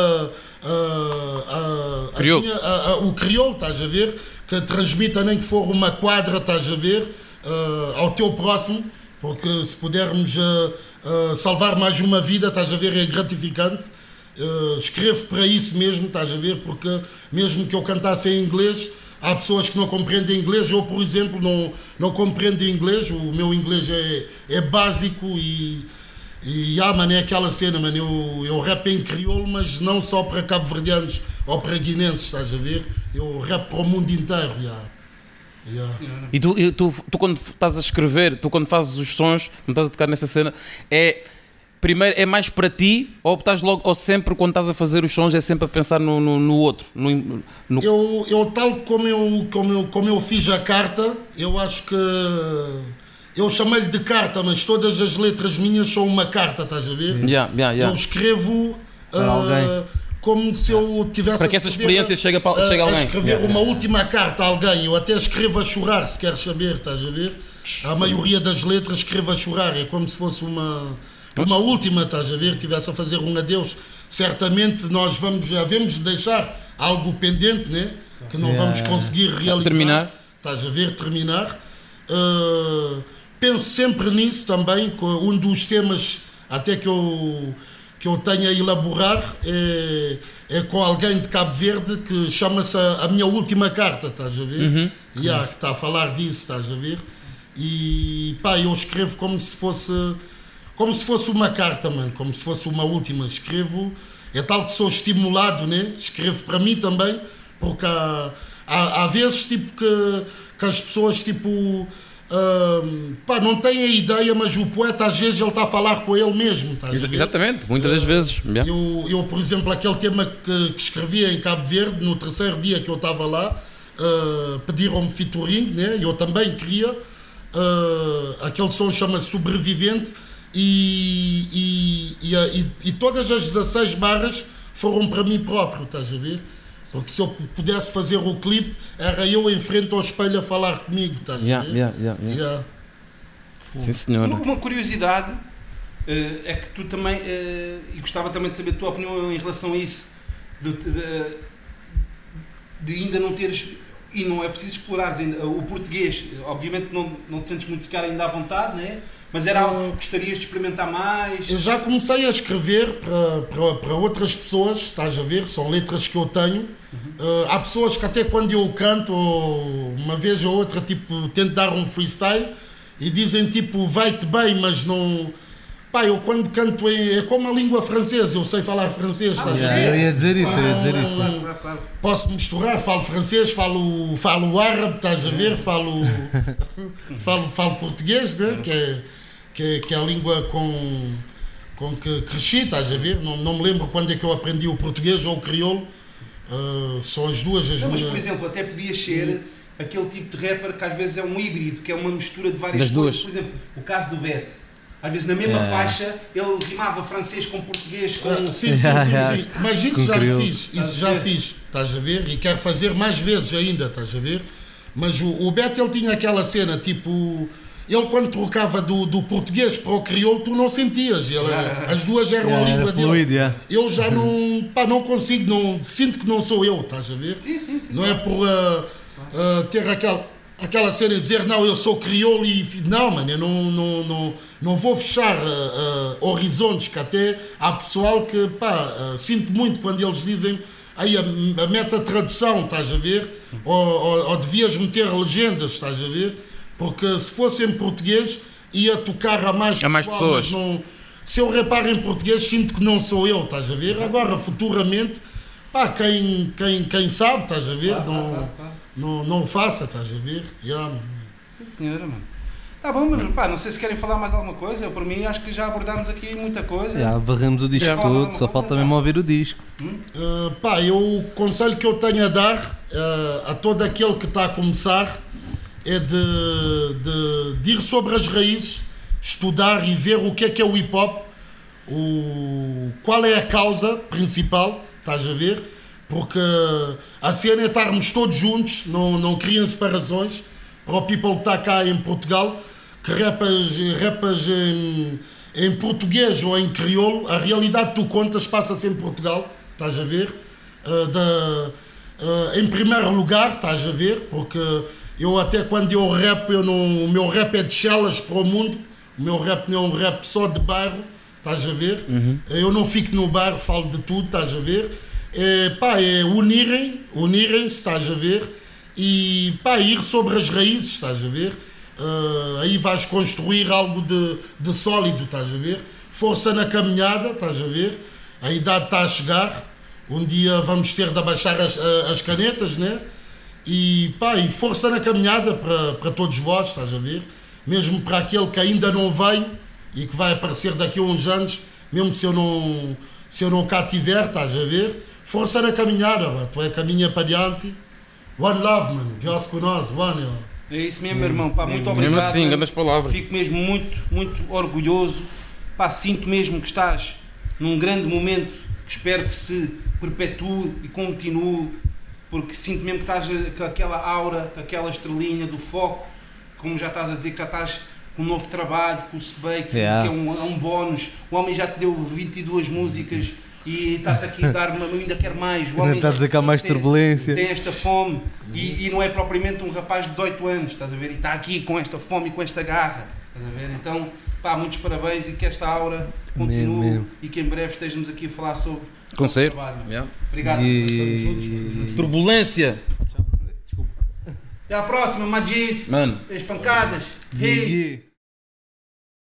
minha- a- a- o crioulo, estás a ver? Que transmita nem que for uma quadra, estás a ver? Uh, ao teu próximo, porque se pudermos uh, salvar mais uma vida, estás a ver? É gratificante. Escrevo para isso mesmo, estás a ver? Porque mesmo que eu cantasse em inglês, há pessoas que não compreendem inglês. Eu, por exemplo, não, não compreendo inglês. O meu inglês é, é básico e. E ah, mano, é aquela cena, mano. Eu, eu rap em crioulo, mas não só para cabo-verdianos ou para guinenses, estás a ver? Eu rap para o mundo inteiro, yeah. Yeah.
E tu, e tu, tu quando estás a escrever, tu quando fazes os sons, quando estás a tocar nessa cena, é primeiro é mais para ti ou estás logo ou sempre quando estás a fazer os sons é sempre a pensar no, no, no outro, no, no-
Eu, eu tal como eu, como, eu, como eu fiz a carta, eu acho que eu chamei-lhe de carta, mas todas as letras minhas são uma carta, estás a ver?
Yeah, yeah, yeah.
Eu escrevo
Para
ah,
alguém.
como se eu tivesse
Para que essa
escrever,
experiência chegue a- chegue a alguém.
escrever
Yeah,
uma última carta a alguém. Eu até escrevo a chorar, se queres saber, estás a ver? A maioria das letras escrevo a chorar, é como se fosse uma, uma última, estás a ver? Tivesse a fazer um adeus. Certamente nós vamos, havemos de deixar algo pendente, né? Que não
Yeah.
vamos conseguir realizar.
Terminar.
Estás a ver? Terminar. Uh, penso sempre nisso também. Um dos temas até que eu, que eu tenho a elaborar é, é com alguém de Cabo Verde que chama-se a, a Minha Última Carta, estás a ver? Yeah, que está a falar disso, estás a ver? E pá, eu escrevo como se fosse como se fosse uma carta, mano, como se fosse uma última. Escrevo, é tal que sou estimulado, né? Escrevo para mim também, porque há, há, há vezes tipo que, que as pessoas tipo ahm, pá, não têm a ideia, mas o poeta às vezes ele está a falar com ele mesmo. ver?
Exatamente, muitas das vezes. yeah.
Eu, eu, por exemplo, aquele tema que, que escrevia em Cabo Verde, no terceiro dia que eu estava lá, ah, pediram-me featuring, né? eu também queria. ah, aquele som chama-se Sobrevivente e, e, e, e- e todas as 16 barras foram para mim próprio, estás a ver? Porque se eu pudesse fazer o clipe, era eu em frente ao espelho a falar comigo, estás
Yeah,
a ver?
yeah, yeah, yeah.
Yeah.
Sim, senhora.
Uma, curiosidade eh, é que tu também, eh, e gostava também de saber a tua opinião em relação a isso, de, de- de ainda não teres, e não é preciso explorares ainda, o português, obviamente não, não te sentes muito sequer ainda à vontade, né? Mas era algo que gostarias de experimentar mais.
Eu já comecei a escrever para, para, para outras pessoas, estás a ver? São letras que eu tenho. Uh, há pessoas que até quando eu canto, ou uma vez ou outra, tipo, tento dar um freestyle e dizem tipo, vai-te bem, mas não. Pá, eu quando canto é, é como a língua francesa, eu sei falar francês, estás a
Yeah,
ver?
eu ia dizer isso, eu ia dizer isso.
Posso misturar, falo francês, falo, falo árabe, estás a ver? Falo, falo, falo português, né? que, é, que, é, que é a língua com, com que cresci, estás a ver? Não, não me lembro quando é que eu aprendi o português ou o crioulo. Ah, são as duas as
Não, mas,
minhas.
por exemplo, até podias ser aquele tipo de rapper que às vezes é um híbrido, que é uma mistura de várias
Das duas.
coisas. Por exemplo, o caso do Bet. Às vezes na mesma
É.
faixa ele rimava francês com português, com.
Ah, sim, sim, sim, sim. Mas isso
Com
já
crioulo.
fiz, isso
Estás a
já
ver?
fiz, estás a ver? E quero fazer mais vezes ainda, estás a ver? Mas o, o Beto ele tinha aquela cena, tipo, ele quando trocava do, do português para o crioulo, tu não sentias, ele, as duas eram a
Yeah,
língua
era
dele.
yeah.
Eu já não, pá, não consigo, não, sinto que não sou eu, estás a ver?
Sim, sim, sim.
Não é por ah, ah, ter aquela, aquela cena de dizer não, eu sou crioulo e. fi-". Não, mano, eu não, não, não, não vou fechar ah, ah, horizontes, que até há pessoal que, pá, ah, sinto muito quando eles dizem. Aí a, a meta tradução, estás a ver? Ou, ou, ou devias meter legendas, estás a ver? Porque se fosse em português ia tocar a mais
A mais
pessoal,
pessoas.
não- se eu reparo em português, sinto que não sou eu, estás a ver? Agora, futuramente, pá, quem, quem, quem sabe, estás a ver?
Claro,
não,
claro, claro.
não, não o faça, estás a ver? Yeah.
Sim, senhora, mano. Tá bom, mas pá, não sei se querem falar mais de alguma coisa. Eu, por mim, acho que já abordámos aqui muita coisa.
Já varremos o disco
Já.
todo, só falta mesmo ouvir o disco.
Uh, pá, eu, o conselho que eu tenho a dar uh, a todo aquele que está a começar é de, de, de ir sobre as raízes, estudar e ver o que é que é o hip hop. o, qual é a causa principal, estás a ver? Porque a cena é estarmos todos juntos, não, não criam separações. Para o people que está cá em Portugal, que rapas, rapas em, em português ou em crioulo, a realidade que tu contas passa-se em Portugal, estás a ver? Uh, da, uh, em primeiro lugar, estás a ver? Porque eu até quando eu rap, eu não, o meu rap é de chelas para o mundo, o meu rap não é um rap só de bairro, estás a ver? Uhum. Eu não fico no bairro, falo de tudo, estás a ver? É, pá, é unirem, unirem-se, estás a ver? E pá, ir sobre as raízes, estás a ver? Uh, aí vais construir algo de, de sólido, estás a ver? Força na caminhada, estás a ver? A idade está a chegar, um dia vamos ter de abaixar as, as canetas, né? E pá, e força na caminhada para, para todos vós, estás a ver? Mesmo para aquele que ainda não veio e que vai aparecer daqui a uns anos, mesmo se eu não, se eu não cá tiver, estás a ver? Força na caminhada, mano. tu é caminha para diante. One love, mano. Deus nós, one.
É isso mesmo, irmão. Pá, muito obrigado.
Mesmo assim, grandes palavras.
Fico mesmo muito, muito orgulhoso. Pá, sinto mesmo que estás num grande momento que espero que se perpetue e continue, porque sinto mesmo que estás com aquela aura, com aquela estrelinha do foco, como já estás a dizer que já estás com um novo trabalho, com o Sbake, yeah. que é um, é um bónus. O homem já te deu 22 músicas e está-te aqui a dar, eu ainda quero mais. O homem
está a dizer que há mais
tem,
turbulência.
Tem esta fome e, e, não é propriamente um rapaz de 18 anos, estás a ver? E está aqui com esta fome e com esta garra, estás a ver? Então, pá, muitos parabéns e que esta aura continue mesmo, mesmo. e que em breve estejamos aqui a falar sobre
concerto. trabalho.
Yeah. Obrigado.
E... Turbulência.
Até à próxima, Magis.
Mano.
As pancadas. Yeah.